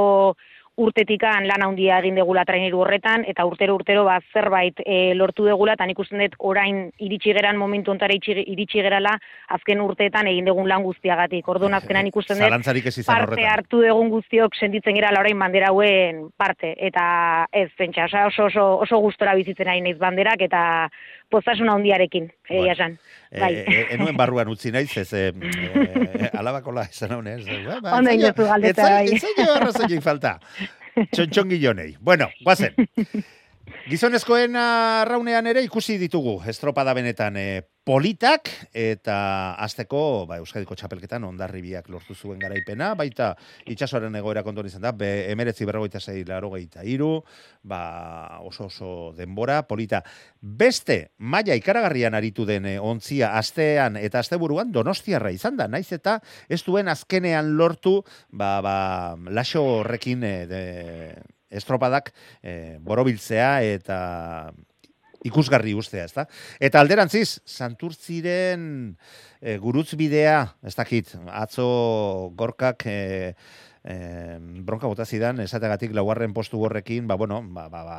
urtetikan lan handia egin degula traineru horretan, eta urtero urtero ba, zerbait e, lortu degula, eta nik usten dut orain iritsi geran momentu ontara iritsi, gerala, azken urteetan egin dugun lan guztiagatik. Orduan azkenan ikusten dut, parte hartu dugun guztiok sentitzen gara orain bandera hauen parte eta ez pentsa oso oso oso gustora bizitzen ari naiz banderak eta pozasun handiarekin Bueno, egia esan bai E, e, enuen barruan utzi naiz, ez, e, e, alabakola izan hau, ez? Ba, ba, Ondo zaio- galdeta, bai. Ez falta. Txontxongilonei. Bueno, guazen. Gizonezkoen arraunean ere ikusi ditugu estropada benetan e, politak eta azteko ba, Euskadiko txapelketan ondarribiak lortu zuen garaipena, baita itxasoaren egoera kontuan izan da, be, emeretzi berrogeita zei larogeita iru, ba, oso oso denbora, polita. Beste, maila ikaragarrian aritu den eh, ontzia astean eta asteburuan donostiarra izan da, naiz eta ez duen azkenean lortu, ba, ba, laxo horrekin eh, de, estropadak eh, borobiltzea eta ikusgarri ustea, ezta? Eta alderantziz, Santurtziren e, gurutzbidea, ez dakit, atzo gorkak e, e, bronka bota zidan, esategatik laugarren postu horrekin, ba, bueno, ba, ba, ba,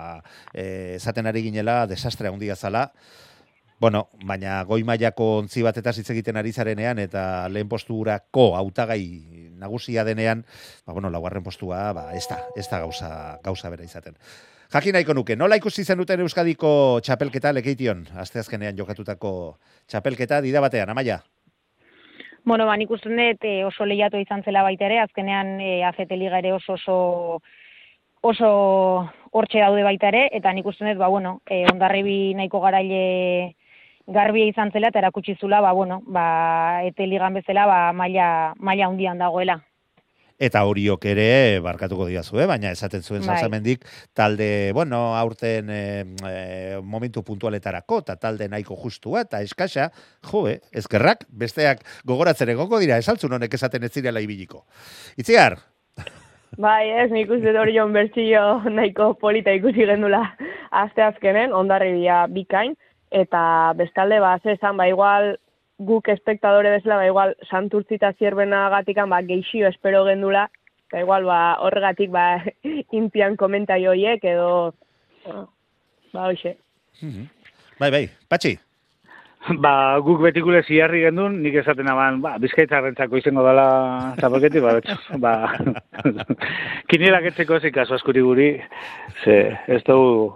e, esaten ari ginela, desastre handia zala, Bueno, baina goi mailako ontzi batetaz hitz egiten ari zarenean eta lehen posturako hautagai nagusia denean, ba bueno, laugarren postua, ba ez da, ez da gauza gauza bera izaten. Jakin nahiko nuke, nola ikusi zen duten Euskadiko txapelketa lekeition, asteazkenean jokatutako txapelketa dida batean, amaia? Bueno, ba, nik usten dut e, oso lehiatu izan zela baita ere, azkenean e, ACT Liga ere oso oso oso hortxe daude baita ere, eta nik usten dut, ba, bueno, e, ondarribi nahiko garaile garbia izan zela, eta erakutsi zula, ba, bueno, ba, ete ligan bezala, ba, maila, maila hundian dagoela. Eta horiok ere barkatuko diazu, eh? baina esaten zuen Bai. salsamendik talde, bueno, aurten eh, momentu puntualetarako, eta talde nahiko justua, eta eskasa, jo, eh, ezkerrak, besteak gogoratzen egoko dira, esaltzun honek esaten ez zirela ibiliko. Itziar, Bai, ez, nik uste hori jon bertxillo nahiko polita ikusi gendula aste azkenen, ondarribia bikain, eta bestalde, ba, ze esan, ba, igual guk espektadore bezala, ba, igual santurtzita zierbena gatikan, ba, geixio espero gendula, eta igual, ba, horregatik, ba, inpian komentario horiek, edo, ba, hoxe. bai, bai, patxi, Ba, guk betikule ziarri gendun, nik esaten aban, ba, bizkaitzarrentzako izango dela zapaketi, ba, betxo, ba, kinielak etzeko ezik kaso askuri guri, ze, ez dugu,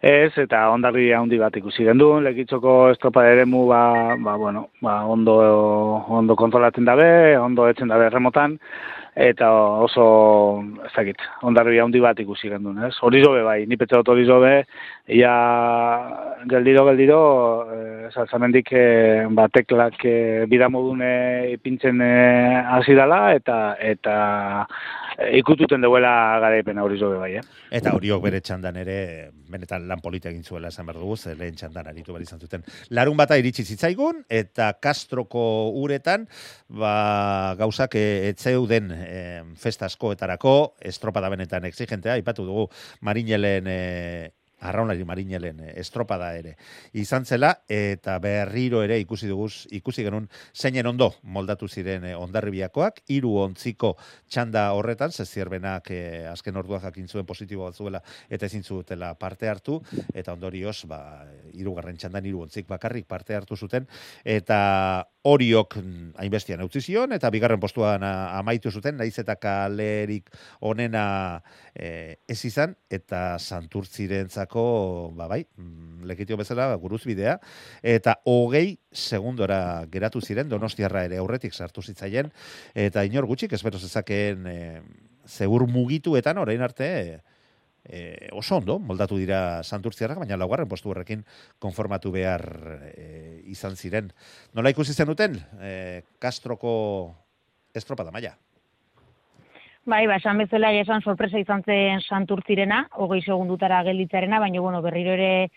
ez, eta ondarri handi bat ikusi gendun, lekitzoko estropa eremu, ba, ba, bueno, ba, ondo, ondo kontrolatzen dabe, ondo etzen dabe remotan, eta oso, ez dakit, ondarri handi bat ikusi gendun, ez? Hori zobe bai, ni petze dut hori zobe, ia geldiro, geldiro, eh, salzamendik eh, ba, teklak eh, bidamodune ipintzen hasi dala, eta eta ikututen deuela garaipen hori zobe bai, eh? Eta horiok bere txandan ere, benetan lan polita egin zuela esan behar dugu, ze lehen txandan aritu behar izan zuten. Larun bata iritsi zitzaigun, eta Kastroko uretan, ba, gauzak e, etzeuden e, festa askoetarako, estropada benetan exigentea, ipatu dugu Marinelen e, arraunari marinelen eh, estropada ere izan zela eta berriro ere ikusi dugu ikusi genuen zeinen ondo moldatu ziren e, ondarribiakoak hiru ontziko txanda horretan ze zierbenak e, azken orduak jakin zuen positibo bat zuela eta ezin zutela parte hartu eta ondorioz ba hirugarren txandan hiru ontzik bakarrik parte hartu zuten eta horiok mm, hainbestian utzi zion eta bigarren postuan amaitu zuten naiz eta kalerik onena e, ez izan eta santurtzirentzako ba bai mm, lekitio bezala guruz bidea eta hogei segundora geratu ziren donostiarra ere aurretik sartu zitzaien eta inor gutxik espero zezakeen e, zegur mugituetan orain arte e, oso ondo, moldatu dira santurtziarrak, baina laugarren postu horrekin konformatu behar e, izan ziren. Nola ikusi zen duten, e, Kastroko estropada maia? Bai, ba, esan bezala esan sorpresa izan zen santurtzirena, hogei segundutara gelditzarena, baina bueno, berriro ere,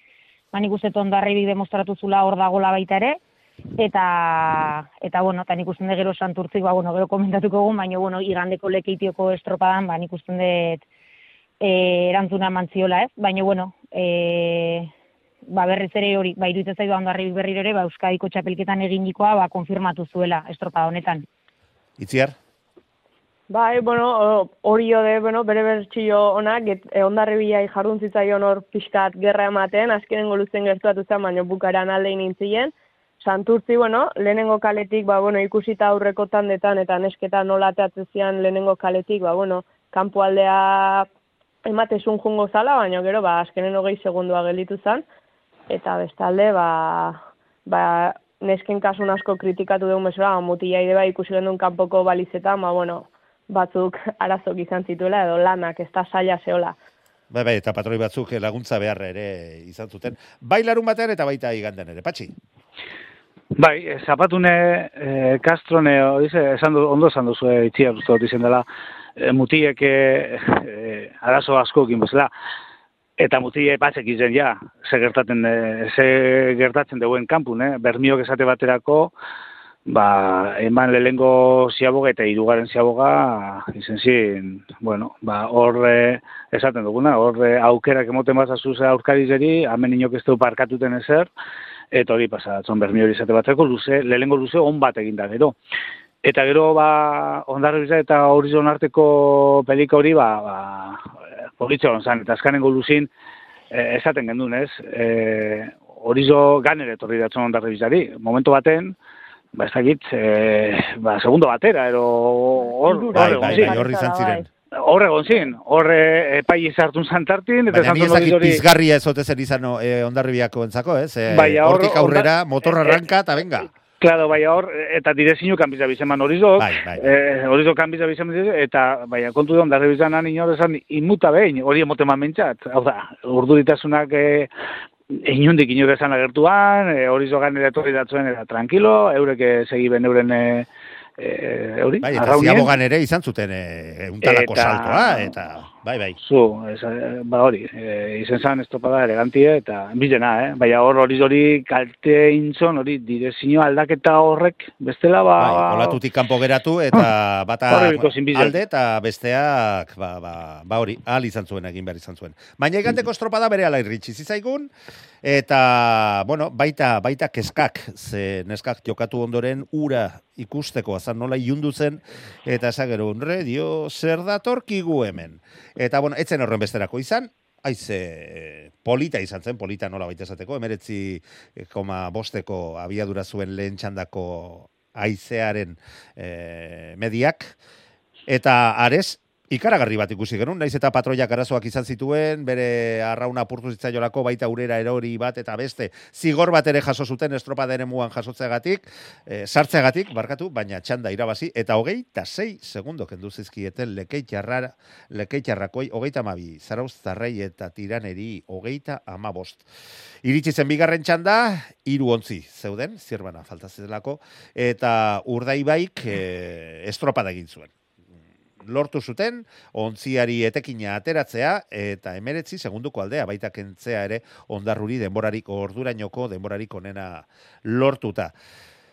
ba, nik uste demostratu zula hor dagola baita ere, eta, eta bueno, eta nik uste gero santurtzik, ba, bueno, gero komentatuko egun, baina, bueno, igandeko lekeitioko estropadan, ba, nik uste dut, e, erantzuna mantziola ez, baina bueno, e, ba berriz ere hori, ba iruditzen zaidu handarri berriro ere, ba Euskadiko txapelketan eginikoa ba konfirmatu zuela estropa honetan. Itziar? Bai, bueno, hori ode, bueno, bere bertxio onak, e, ondarri bilai jardun zitzaion hor pixkat gerra ematen, azkenen goluzen gertuatu zen, baina bukaran aldein intzien. Santurtzi, bueno, lehenengo kaletik, ba, bueno, ikusita aurreko tandetan eta nesketa nola teatzezian lehenengo kaletik, ba, bueno, kanpo aldea ematezun jungo zala, baina gero, ba, azkenen hogei segundua gelditu zen, eta bestalde, ba, ba, nesken kasun asko kritikatu dugun bezala, ba, mutila ide ba, ikusi gendun kanpoko balizetan, ba, bueno, batzuk arazok izan zituela, edo lanak, ez da saia zeola. Bai, bai, eta patroi batzuk laguntza beharra ere izan zuten. Bai larun batean eta baita igandean ere, patxi? Bai, eh, zapatune eh, Castrone, esan du, ondo esan duzu eh, itxia, izan dela, e, mutiek e, arazo asko egin bezala, eta mutie batzek izen ja, ze gertatzen, e, ze gertatzen deuen kanpun, eh? bermiok esate baterako, ba, eman lehengo ziaboga eta irugaren ziaboga izen zin, bueno, ba, hor esaten duguna, hor aukerak emoten bazazu ze aurkarizeri, hamen inok ez du parkatuten ezer, eta hori pasatzen bermi hori izate batzeko, luze, lehengo luze on bat egin da gero. Eta gero, ba, ondarri eta horizon arteko pelika hori, ba, ba politxo zan, eta azkanen goluzin, e, esaten gendun, ez? E, horizo ganere torri datzen ondarri bizari. Momentu baten, ba, ez dakit, e, ba, segundo batera, ero hor, bai, bai, bai, horri izan ziren. Horre gonzin, horre epai izartun zantartin. Baina ni ezakit pizgarria ezote zer izan eh, ondarribiako entzako, ez? Eh, hortik aurrera, motorra arranka, eta venga. Claro, bai hor, eta direzinu kanbiza bizeman horizok, bai, bai. eh, horizok kanbiza bizeman eta bai, kontu da, ondarri bizan nan esan, inmuta behin, hori emote mentzat, hau da, urdu ditasunak eh, inundik inur esan agertuan, eh, horizok ganera etorri datzuen, eta tranquilo, eureke segi ben euren eh, eh, hori, bai, eta ziabogan ere izan zuten eh, untalako eta, saltoa, eta bai, bai. Zu, ez, eh, ba hori, e, izen zan estopada elegantie, eta bizena, eh? Baina hor hori hori kalte intzon, hori direzio aldaketa horrek, bestela ba... Bai, olatutik kanpo geratu, eta bata alde, eta besteak, ba, ba, ba hori, al izan zuen egin behar izan zuen. Baina eganteko estropada bere ala irritsi zizaigun, Eta, bueno, baita, baita keskak, ze neskak jokatu ondoren ura ikusteko azan nola iundu zen, eta esagero unre, dio, zer datorkigu hemen. Eta, bueno, etzen horren besterako izan, haize polita izan zen, polita nola baita esateko, emeretzi eh, koma bosteko abiadura zuen lehen txandako aizearen e, mediak, eta ares, ikaragarri bat ikusi genuen, naiz eta patroiak arazoak izan zituen, bere arrauna apurtu zitzaiolako baita urera erori bat eta beste zigor bat ere jaso zuten estropa dene muan jasotzeagatik, e, sartzeagatik, barkatu, baina txanda irabazi, eta hogei eta sei segundo kendu zizkieten lekeitxarra, lekeitxarrakoi, hogeita mabi, zarauz zarrei eta tiraneri, hogeita amabost. Iritsi zen bigarren txanda, hiru ontzi zeuden, zirbana falta zelako, eta urdaibaik e, estropada egin zuen lortu zuten, ontziari etekina ateratzea, eta emeretzi segunduko aldea, baita kentzea ere ondarruri denborarik ordurainoko denborarik onena lortuta.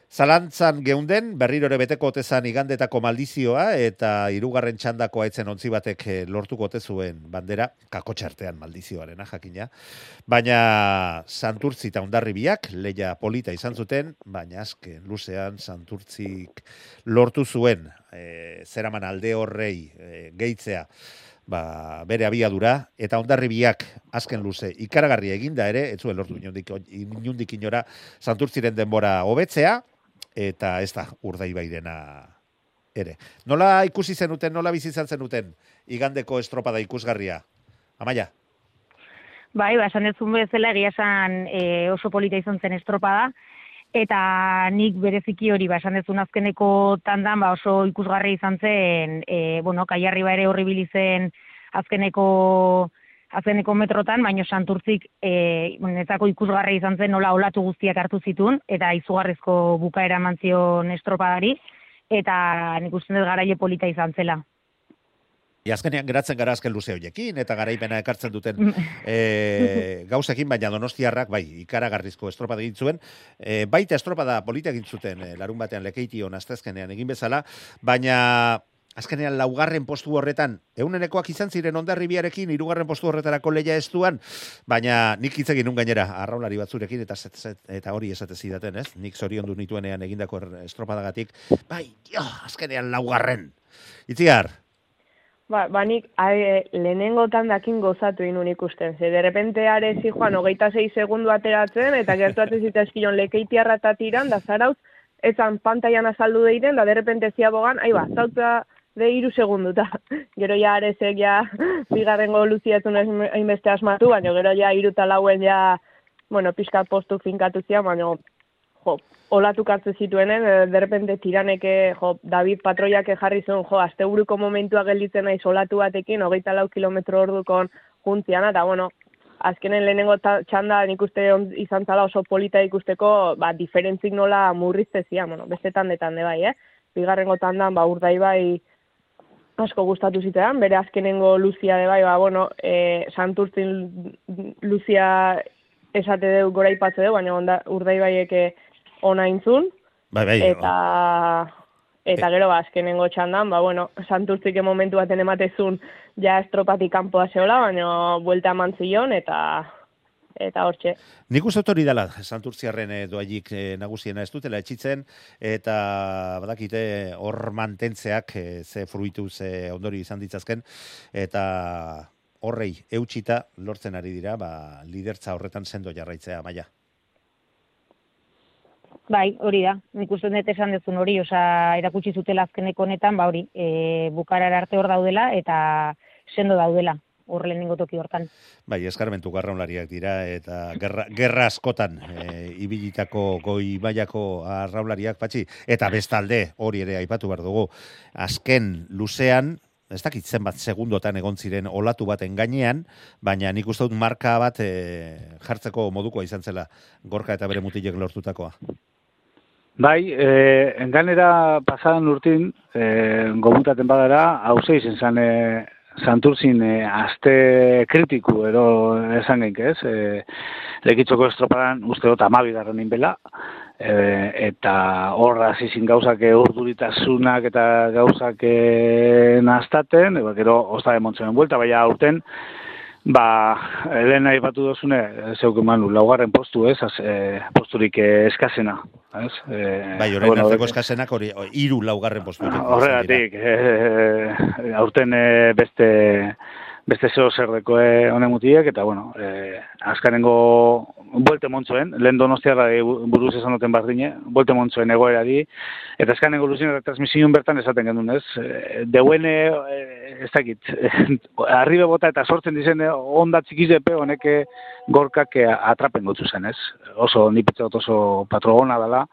Zalantzan geunden, berriro ere beteko otezan igandetako maldizioa, eta hirugarren txandako aitzen ontzi batek eh, lortuko ote zuen bandera, kakotxartean maldizioarena jakina. Baina santurtzi eta ondarri biak, leia polita izan zuten, baina azken luzean santurtzik lortu zuen, e, zeraman alde horrei e, gehitzea, ba, bere abiadura, eta ondarri biak azken luze ikaragarri eginda ere, ez zuen lortu inundik, inundik inora santurtziren denbora hobetzea, eta ez da urdaibairena ere. Nola ikusi zenuten, nola bizi izan zenuten igandeko estropada ikusgarria? Amaia? Bai, ba, esan dezun bezala egia esan e, oso polita izan zen estropada, eta nik bereziki hori, ba, esan dezun azkeneko tandan, ba, oso ikusgarri izan zen, e, bueno, kaiarri ba ere horri bilizen azkeneko azkeneko metrotan, baino santurtzik e, netzako ikusgarri izan zen nola olatu guztiak hartu zitun, eta izugarrizko bukaera mantzion estropadari, eta nik uste dut garaile polita izan zela. Azkenean geratzen gara azken luze hoiekin, eta garaipena ekartzen duten e, gauzekin, baina donostiarrak, bai, ikaragarrizko estropada egin zuen, e, baita estropada polita egin zuten, e, larun batean lekeition aztezkenean egin bezala, baina azkenean laugarren postu horretan, eunenekoak izan ziren ondarribiarekin, irugarren postu horretarako leia ez duan, baina nik hitz egin gainera, arraulari batzurekin, eta, zet, eta hori esate zidaten, ez? Nik zorion du nituenean egindako estropadagatik, bai, jo, azkenean laugarren. Itziar, Ba, ba nik ae, lehenengo tandakin gozatu inun ikusten. Ze, de repente are zi joan, hogeita zei segundu ateratzen, eta gertuatzen zita eskion lekeitiarra tiran, da zarauz, ezan pantaian azaldu deiren, da de repente ziabogan, ahi ba, zauta de iru segundu, eta gero ja arezek ja, bigarrengo luziatun hainbeste asmatu, baina gero ja iru lauen ja, bueno, pixkat postu finkatu zian, baina jo, olatuk hartze zituenen, e, derrepente tiraneke, jo, David patroiak jarri zuen, jo, azte momentua gelditzen nahi solatu batekin, hogeita lau kilometro ordukon juntzian, eta bueno, azkenen lehenengo txanda nik uste izan zala oso polita ikusteko, ba, diferentzik nola murrizte zia, bueno, bestetan detan de bai, eh? Bigarrengo tandan, ba, urdai bai, asko gustatu zitean, bere azkenengo Luzia de bai, ba, bueno, e, santurtzin Luzia esate deu gora ipatze deu, baina onda, urdai baieke ona intzun. Bai, bai. Eta, eta gero, ba, azkenengo txandan, ba, bueno, santurtzik momentu baten ematezun ja estropatik kanpoa zeola, baina buelta eman zion, eta eta hortxe. Nik uste hori dela, santurtziarren e, doailik e, nagusiena ez dutela etxitzen, eta badakite hor mantentzeak e, ze fruitu, ze ondori izan ditzazken, eta horrei eutxita lortzen ari dira, ba, lidertza horretan sendo jarraitzea, maia. Bai, hori da. Nik uste dut esan dezun hori, osa erakutsi zutela azkeneko honetan, ba hori, e, bukarar arte hor daudela eta sendo daudela hor lehenengo toki hortan. Bai, eskarmentu garraulariak dira eta gerra, gerra askotan e, ibilitako goi baiako arraulariak patxi eta bestalde hori ere aipatu behar dugu. Azken luzean, ez dakit zenbat segundotan egon ziren olatu baten gainean, baina nik uste dut marka bat e, jartzeko modukoa izan zela gorka eta bere mutilek lortutakoa. Bai, eh, enganera pasadan urtin, eh, gomutaten badara, hause izen zan, eh, santurzin eh, aste kritiku, ero esan genk ez, eh, lekitzoko estropadan uste dut amabigarren inbela, eh, eta horra zizin gauzak urduritasunak eta gauzak eh, naztaten, eba, gero osta demontzen buelta, baina aurten, Ba, lehen nahi batu dozune, zeuk manu, laugarren postu, ez, az, e, posturik eskasena, ez? E, bai, horrein bueno, arteko eskasenak hori, iru laugarren postu. Horregatik, e, aurten e, beste, beste zeo zer deko honen mutiek, eta, bueno, e, azkarengo buelte montzoen, lehen donostiara buruz esan duten bardine, buelte montzoen egoera di, eta azkanengo luzien eta transmisioen bertan esaten genuen, ez? E, Deuen, ez dakit, arribe bota eta sortzen dizen onda txikizepe honeke gorkak atrapen gotzu zen, ez? Oso, nipitza oso patrogona dela,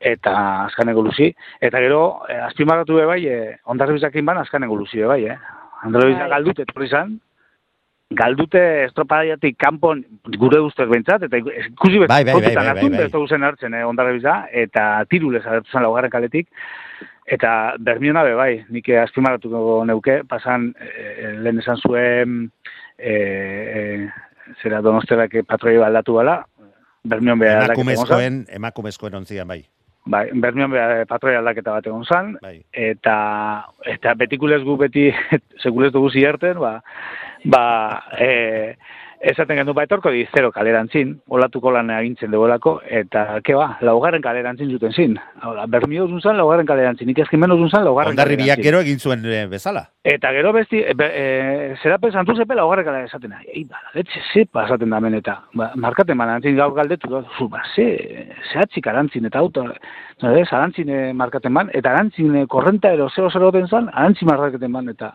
eta azkanengo luzi, eta gero, e, azpimarratu be bai, e, ondarribizakin ban azkanengo luzi be bai, eh? Androiza bai. galdute, etorri izan, galdute estropadaiatik kanpon gure ustez behintzat, eta ikusi bet, bai, bai, bai, bai, bai, bai. hartzen, eh, ondarra eta tirulez agertu zen laugarren kaletik, eta bermiona be bai, nik azpimaratuko neuke, pasan e, lehen esan zuen e, e, zera donosterak patroi baldatu bala, bermion be emakumezkoen, emakumezkoen ontzian bai. Bai, Bermion be- patroi aldaketa bat egon zan, Bai. eta eta betikulez gu beti sekulez dugu zierten, ba, ba e, esaten gendu ba etorko di zero kalerantzin, olatuko lan agintzen dugolako, eta ke ba, laugarren kalerantzin zuten zin. Hau da, Bermio zun zan laugarren kalerantzin, nik ezkin menos zun zan laugarren Ondarri kalerantzin. gero egin zuen eh, bezala. Eta gero besti, e, e, zerapen santu zepe laugarren kalera esaten, ei, ba, letxe, ze pasaten da eta, ba, markaten ba, antzin gaur galdetu, da, zu, ba, ze, ze atxik arantzin, eta auto, ez, arantzin eh, markaten ban, eta arantzin eh, korrenta ero, zero zero den zan, arantzin markaten ban, eta,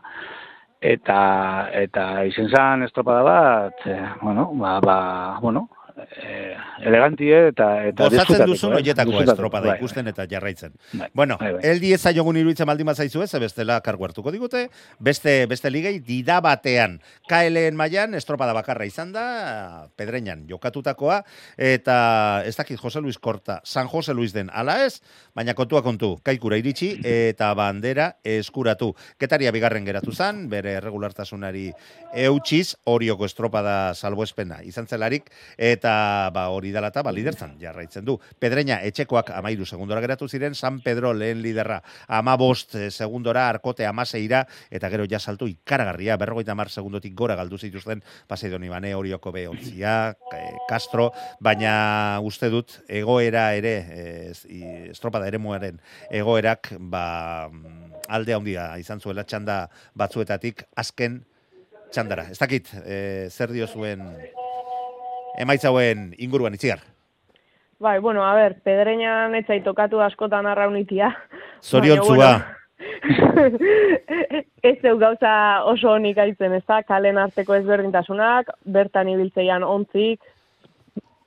eta, eta izen zan estropada bat, eh, bueno, ba, ba, bueno, eh, elegantie eta eta Gozatzen disfrutateko, duzun eh, estropada bai, ikusten eta jarraitzen. Bai, Bueno, bai, bai. eldi ez zaiogun iruditzen baldin bazaizu ez, bestela kargu hartuko digute, beste, beste ligei dida batean. KLN mailan estropada bakarra izan da, pedreñan jokatutakoa, eta ez dakit Jose Luis Korta, San Jose Luis den ala ez, baina kontua kontu, kaikura iritsi eta bandera eskuratu. Ketaria bigarren geratu zan, bere regulartasunari eutxiz, horioko estropada salboespena izan zelarik, eta ba, hori dela eta ba, liderzan jarraitzen du. Pedreña etxekoak amairu segundora geratu ziren, San Pedro lehen liderra ama bost eh, segundora, arkote amaseira, eta gero ja saltu ikaragarria, berrogeita mar segundotik gora galdu zituzten, Paseidon Ibane, Orioko B, Ontzia, eh, Castro, baina uste dut egoera ere, ez- estropada ere muaren egoerak, ba, alde handia izan zuela txanda batzuetatik, azken txandara. Ez dakit, eh, zer dio zuen emaitzauen inguruan itziar. Bai, bueno, a ber, pedreñan etzai tokatu askotan arraunitia. Zoriontzua. ez zeu gauza oso honik aitzen, ez da, kalen arteko ezberdintasunak, bertan ibiltzeian ontzik.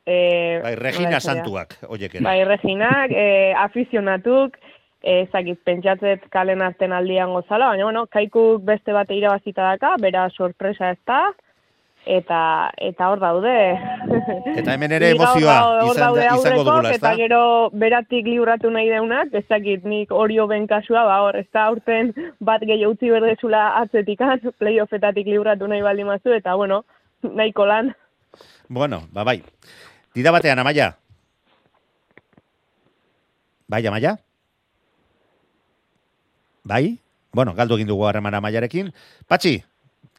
E, Bai, Regina Santuak, oiek ere. Bai, Reginak, e, afizionatuk, e, ezakit, pentsatzet kalen arten aldian gozala, baina, bueno, kaikuk beste bate irabazita daka, bera sorpresa ez da, eta, eta hor daude. Eta hemen ere emozioa da- izan, daude izango dugula, ez Eta da? gero beratik liuratu nahi deunak, ez dakit nik orio ben kasua, ba hor, ez da aurten bat gehi utzi berdezula atzetikan, playoffetatik liuratu nahi baldin mazu, eta bueno, nahiko lan. Bueno, ba bai. Dida batean, amaia. Bai, amaia? Bai? Bueno, galdu egin dugu harreman amaiarekin. Patxi,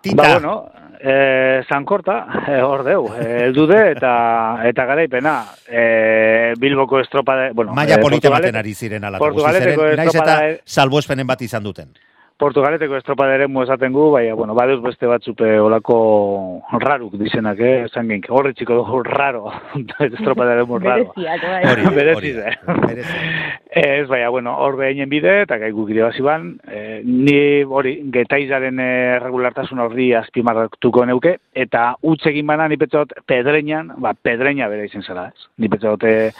tita. Ba, bueno, eh, Sankorta, eh, hor deu, eh, eldude eta eta garaipena. Eh, Bilboko estropada, bueno, Maia polita baten ari ziren alako Portugaleteko naiz eta salboespenen bat izan duten. Portugaleteko estropada ere esaten gu, baina, bueno, badeuz beste batzupe olako raruk dizenak, eh, esan genk, horri txiko dugu raro, estropada ere mu raro. Bereziak, bai. Berezi. Ez, baina, bueno, hor behinen bide, eta gai guk irabazi ban, eh, ni hori, getaizaren eh, regulartasun horri azpimarratuko neuke, eta utzegin bana, ni petzot, pedreñan, ba, pedreña bera izen zela, ez? Ni petzot, eh,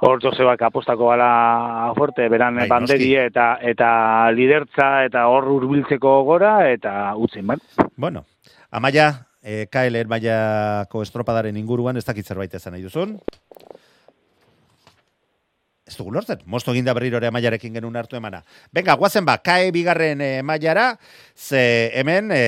hor Josebak apostako gala fuerte, beran Bai, banderi noski. eta eta lidertza eta hor hurbiltzeko gora eta utzin ban. Bueno, amaia, eh, KLR mailako estropadaren inguruan, ez dakit zerbait esan nahi duzun. Ez dugu lortzen, mosto eginda berriro ere amaiarekin genuen hartu emana. Venga, guazen ba, kae bigarren e, mailara, ze hemen e,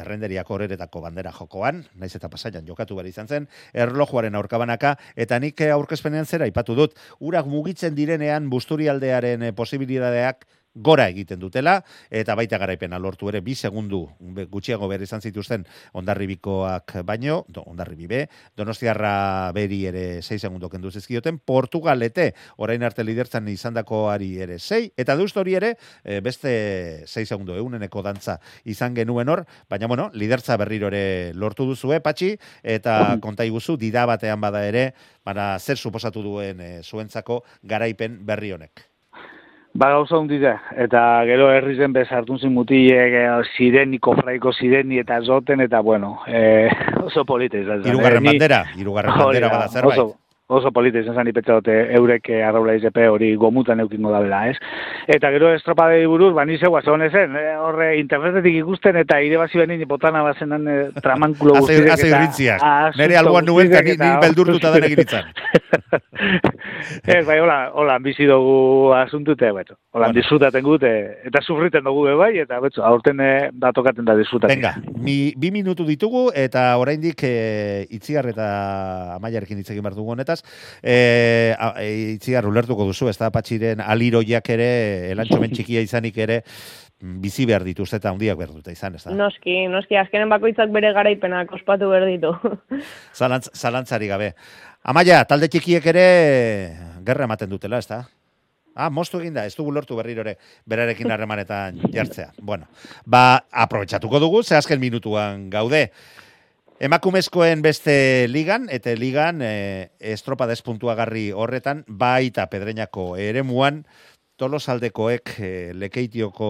errenderiako horretako bandera jokoan, naiz eta pasaian jokatu behar izan zen, erlojuaren aurkabanaka, eta nik eh, aurkezpenean zera ipatu dut, urak mugitzen direnean busturialdearen e, posibilidadeak gora egiten dutela, eta baita garaipena lortu ere, bi segundu gutxiago behar izan zituzten ondarribikoak baino, do, ondarribi be, donostiarra beri ere 6 segundo kendu zizkioten, Portugalete orain arte lidertzan izandakoari ere 6, eta deust hori ere eh, beste 6 segundo euneneko dantza izan genuen hor, baina bueno, lidertza berriro ere lortu duzue, patxi, eta konta iguzu, dida batean bada ere, bara zer suposatu duen eh, zuentzako garaipen berri honek. Ba gauza hundi da, eta gero herri zen bezartun zin mutilek, eh, sireniko, fraiko sireni eta zoten, eta bueno, eh, oso polite izan zen. Hirugarren Eh, bandera, hirugarren Hori bandera da, bada zerbait. Oso, oso polite izan zen ipetza dute eurek eh, arraula IZP hori gomutan eukingo dabela, ez? Eta gero estropadei buruz, ba ni zeu zen, eh, horre internetetik ikusten eta irabazi benin botana bazenan eh, tramankulo guztiek haze irrintziak. asusto Nere alboan nuen eta ni- guztiek ni beldurtuta denek iritzan. ez, bai, hola, hola, bizi dugu asuntute, beto. Hola, Bueno. disfrutaten gute, eta sufriten dugu bai, eta betzo, aurten eh, da tokaten da disfrutaten. Venga, mi, bi minutu ditugu eta oraindik e, itziar eta amaiarekin hitz egin behar dugu honetaz. E, a, e, itziar ulertuko duzu, ez da patxiren aliroiak ere, elantxomen txikia izanik ere, mm, bizi behar dituzte eta handiak behar dute izan, ez da? Noski, noski, azkenen bakoitzak bere garaipenak ospatu behar ditu. Zalantz, zalantzari gabe. Amaia, talde txikiek ere gerra ematen dutela, ez da? Ah, moztu egin da, ez dugu lortu berriro ere berarekin harremanetan jartzea. Bueno, ba, aprobetxatuko dugu, ze azken minutuan gaude. Emakumezkoen beste ligan, eta ligan e, estropa despuntuagarri horretan, baita pedreñako eremuan, tolosaldekoek e, lekeitioko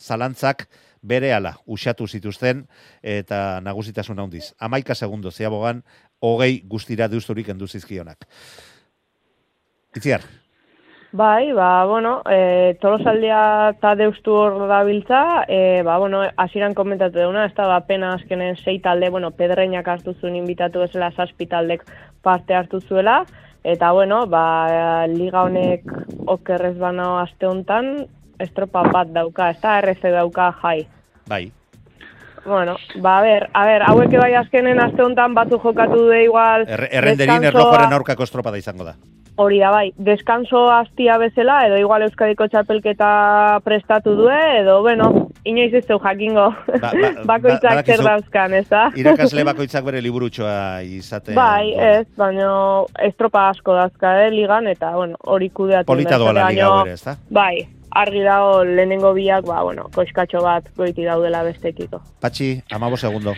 zalantzak bere ala usatu zituzten eta nagusitasun handiz. Amaika segundo zeabogan, hogei guztira deusturik endu zizkionak. Itziar, Bai, ba, bueno, e, tolosaldia eta deustu hor dabiltza, e, ba, bueno, hasieran komentatu deuna, ez da, ba, pena azkenen sei talde, bueno, pedreinak hartu zuen inbitatu ezela zazpi taldek parte hartu zuela, eta, bueno, ba, liga honek okerrez bana aste hontan, estropa bat dauka, ez da, RC dauka jai. bai. Bueno, ba, a ber, a ber, hauek bai azkenen aste hontan batzu jokatu du igual... Er, errenderin erlojoren aurkako estropada izango da. Hori da, bai, deskanso hastia bezala, edo igual Euskadiko txapelketa prestatu due, edo, bueno, inoiz ez zeu jakingo Ba- ba- bakoitzak ba- zer dauzkan, ez da? Irakasle bakoitzak bere liburutxoa izaten. Bai, ez, baina estropa asko dazka, eh, ligan, eta, bueno, hori kudeatu. Polita doala liga ere, ez da? Bai, argi dago lehenengo biak, ba, bueno, koskatxo bat goiti daudela bestekiko. Patxi, amabo segundo.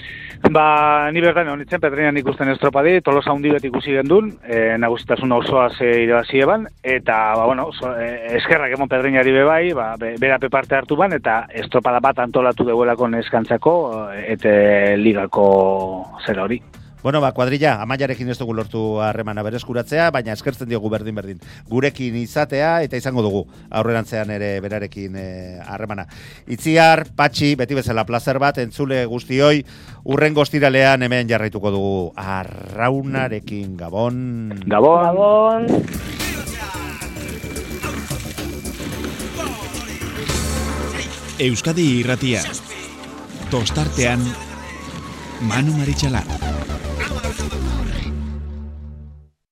Ba, ni bertan honitzen, Pedreñan ikusten estropadi, tolosa handi bat ikusi gendun, e, nagusitasun osoa ze irabazi eban, eta, ba, bueno, so, e, eskerrak emon Pedreñari be bai, ba, be, berape parte hartu ban, eta estropada bat antolatu deuelako neskantzako, e, eta ligako zera hori. Bueno, ba, kuadrilla, amaiarekin ez dugu lortu harremana bereskuratzea, baina eskertzen diogu berdin berdin. Gurekin izatea eta izango dugu aurrerantzean ere berarekin eh, harremana. Itziar, patxi, beti bezala plazer bat, entzule guztioi, urrengo ostiralean hemen jarraituko dugu arraunarekin gabon. Gabon! Gabon! Euskadi irratia. Tostartean Manu Maritxalar. Welcome to the party.